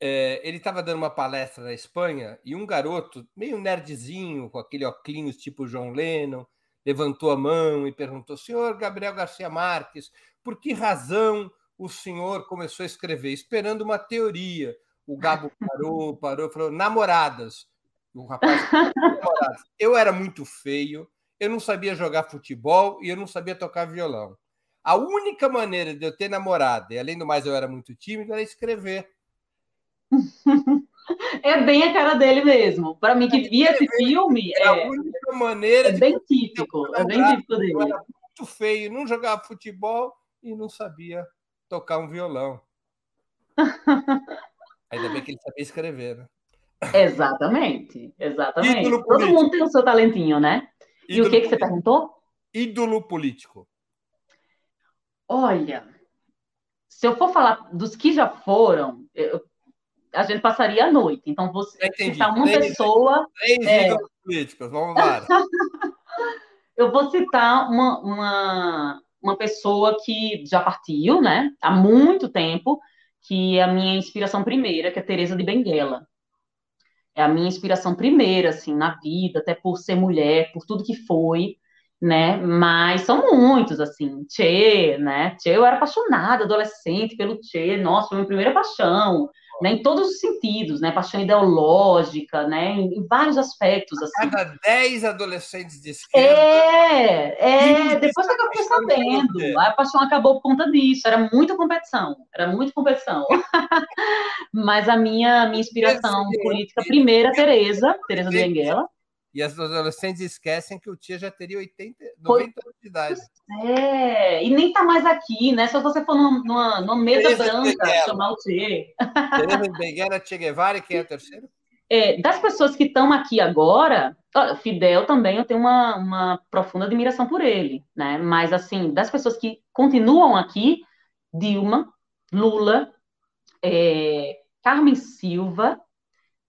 É, ele estava dando uma palestra na Espanha e um garoto, meio nerdzinho, com aquele óculos tipo John Lennon, levantou a mão e perguntou: Senhor Gabriel Garcia Marques, por que razão o senhor começou a escrever? Esperando uma teoria. O Gabo parou, parou, falou: namoradas. O rapaz, eu era muito feio, eu não sabia jogar futebol e eu não sabia tocar violão. A única maneira de eu ter namorada, e além do mais eu era muito tímido, era escrever. É bem a cara dele mesmo. Para mim, que via esse filme. É a única maneira é bem típico. É bem típico dele. Eu era muito feio, não jogava futebol e não sabia tocar um violão. Ainda bem que ele sabia escrever, né? Exatamente, exatamente. Ídolo Todo político. mundo tem o seu talentinho, né? E Ídolo o que, que você perguntou? Ídolo político. Olha, se eu for falar dos que já foram, eu, a gente passaria a noite. Então, você citar uma três, pessoa. Três é, ídolos políticos, vamos lá. eu vou citar uma, uma, uma pessoa que já partiu, né? Há muito tempo, que é a minha inspiração primeira, que é Teresa de Benguela é a minha inspiração primeira, assim, na vida, até por ser mulher, por tudo que foi, né? Mas são muitos, assim, Tchê, né? Tchê, eu era apaixonada, adolescente, pelo Tchê, nossa, foi minha primeira paixão né, em todos os sentidos, né, paixão ideológica, né, em, em vários aspectos. Assim. Cada 10 adolescentes de esquerda. É, é, depois que eu fiquei sabendo, a paixão acabou por conta disso, era muita competição, era muita competição. Mas a minha, minha inspiração política primeira, Tereza, Tereza Benguela, e as adolescentes esquecem que o tia já teria 80, 90 anos de idade. É, e nem tá mais aqui, né? Se você for numa, numa, mesa Tereza branca, chamar o tia. Tereza Benguela, Che Guevara e quem é o terceiro? É, das pessoas que estão aqui agora, Fidel também eu tenho uma, uma profunda admiração por ele, né? Mas, assim, das pessoas que continuam aqui, Dilma, Lula, é, Carmen Silva,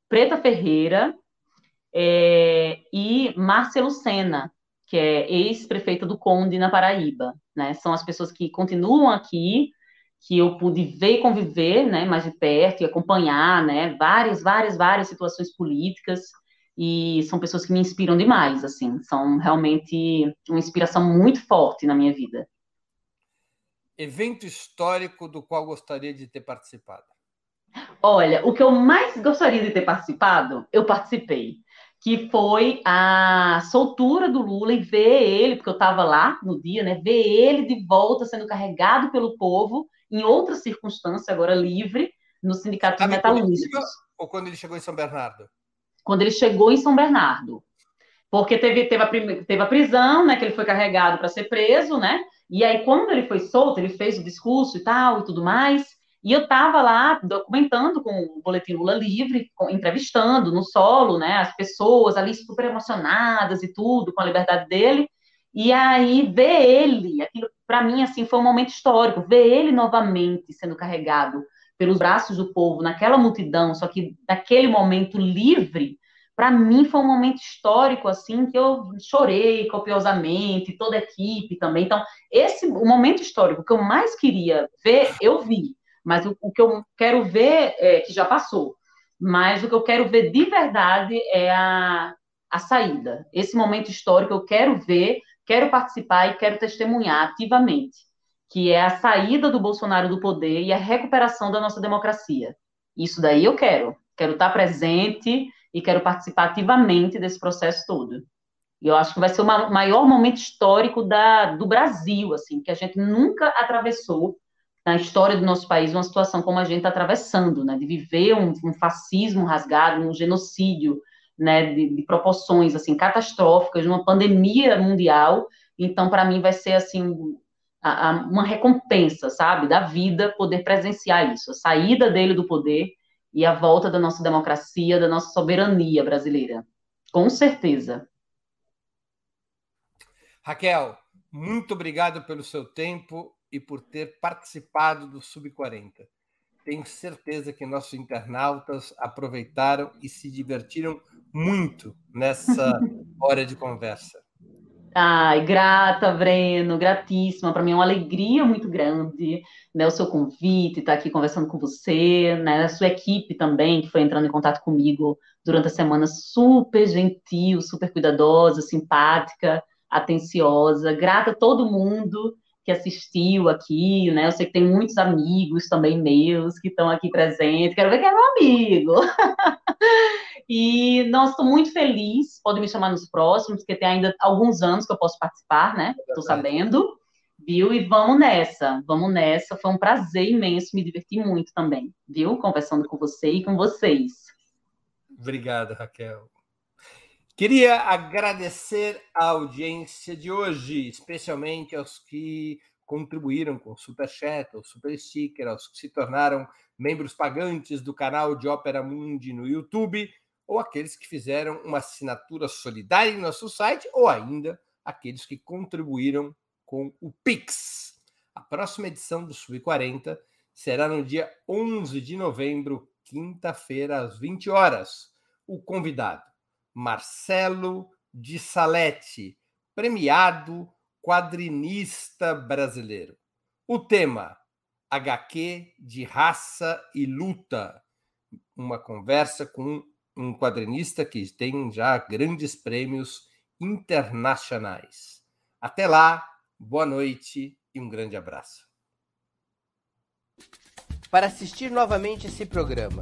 Preta Ferreira, é, e Márcia Lucena, que é ex-prefeita do Conde na Paraíba, né? São as pessoas que continuam aqui, que eu pude ver e conviver, né, mais de perto e acompanhar, né, várias, várias, várias situações políticas e são pessoas que me inspiram demais, assim, são realmente uma inspiração muito forte na minha vida. Evento histórico do qual gostaria de ter participado? Olha, o que eu mais gostaria de ter participado, eu participei que foi a soltura do Lula e ver ele, porque eu estava lá no dia, né? Ver ele de volta sendo carregado pelo povo em outra circunstância, agora livre, no Sindicato dos Metalúrgicos. Ou quando ele chegou em São Bernardo? Quando ele chegou em São Bernardo. Porque teve, teve, a, teve a prisão, né? Que ele foi carregado para ser preso, né? E aí, quando ele foi solto, ele fez o discurso e tal e tudo mais. E eu estava lá documentando com o Boletim Lula Livre, entrevistando no solo, né, as pessoas ali super emocionadas e tudo, com a liberdade dele. E aí ver ele, aquilo para mim assim foi um momento histórico, ver ele novamente sendo carregado pelos braços do povo naquela multidão, só que naquele momento livre, para mim foi um momento histórico assim que eu chorei copiosamente, toda a equipe também. Então, esse o momento histórico que eu mais queria ver, eu vi. Mas o, o que eu quero ver, é, que já passou, mas o que eu quero ver de verdade é a, a saída. Esse momento histórico eu quero ver, quero participar e quero testemunhar ativamente, que é a saída do Bolsonaro do poder e a recuperação da nossa democracia. Isso daí eu quero. Quero estar presente e quero participar ativamente desse processo todo. E eu acho que vai ser o maior momento histórico da, do Brasil, assim, que a gente nunca atravessou na história do nosso país uma situação como a gente está atravessando, né, de viver um, um, fascismo rasgado, um genocídio né, de, de proporções assim catastróficas, uma pandemia mundial. Então, para mim, vai ser assim a, a, uma recompensa, sabe, da vida poder presenciar isso, a saída dele do poder e a volta da nossa democracia, da nossa soberania brasileira. Com certeza. Raquel, muito obrigado pelo seu tempo e por ter participado do Sub-40. Tenho certeza que nossos internautas aproveitaram e se divertiram muito nessa hora de conversa. Ai, grata, Breno, gratíssima. Para mim é uma alegria muito grande, né, o seu convite, estar tá aqui conversando com você, né, a sua equipe também, que foi entrando em contato comigo durante a semana, super gentil, super cuidadosa, simpática, atenciosa. Grata a todo mundo que assistiu aqui, né? Eu sei que tem muitos amigos também meus que estão aqui presentes. Quero ver quem é meu amigo. e, nossa, estou muito feliz. Pode me chamar nos próximos, porque tem ainda alguns anos que eu posso participar, né? Estou sabendo. Viu? E vamos nessa, vamos nessa. Foi um prazer imenso, me diverti muito também, viu? Conversando com você e com vocês. Obrigado, Raquel. Queria agradecer a audiência de hoje, especialmente aos que contribuíram com o Super Chat, ou Super Sticker, aos que se tornaram membros pagantes do canal de Ópera Mundi no YouTube, ou aqueles que fizeram uma assinatura solidária em nosso site, ou ainda aqueles que contribuíram com o Pix. A próxima edição do Sub 40 será no dia 11 de novembro, quinta-feira, às 20 horas. O convidado Marcelo de Salete, premiado quadrinista brasileiro. O tema: HQ de raça e luta. Uma conversa com um quadrinista que tem já grandes prêmios internacionais. Até lá, boa noite e um grande abraço. Para assistir novamente esse programa,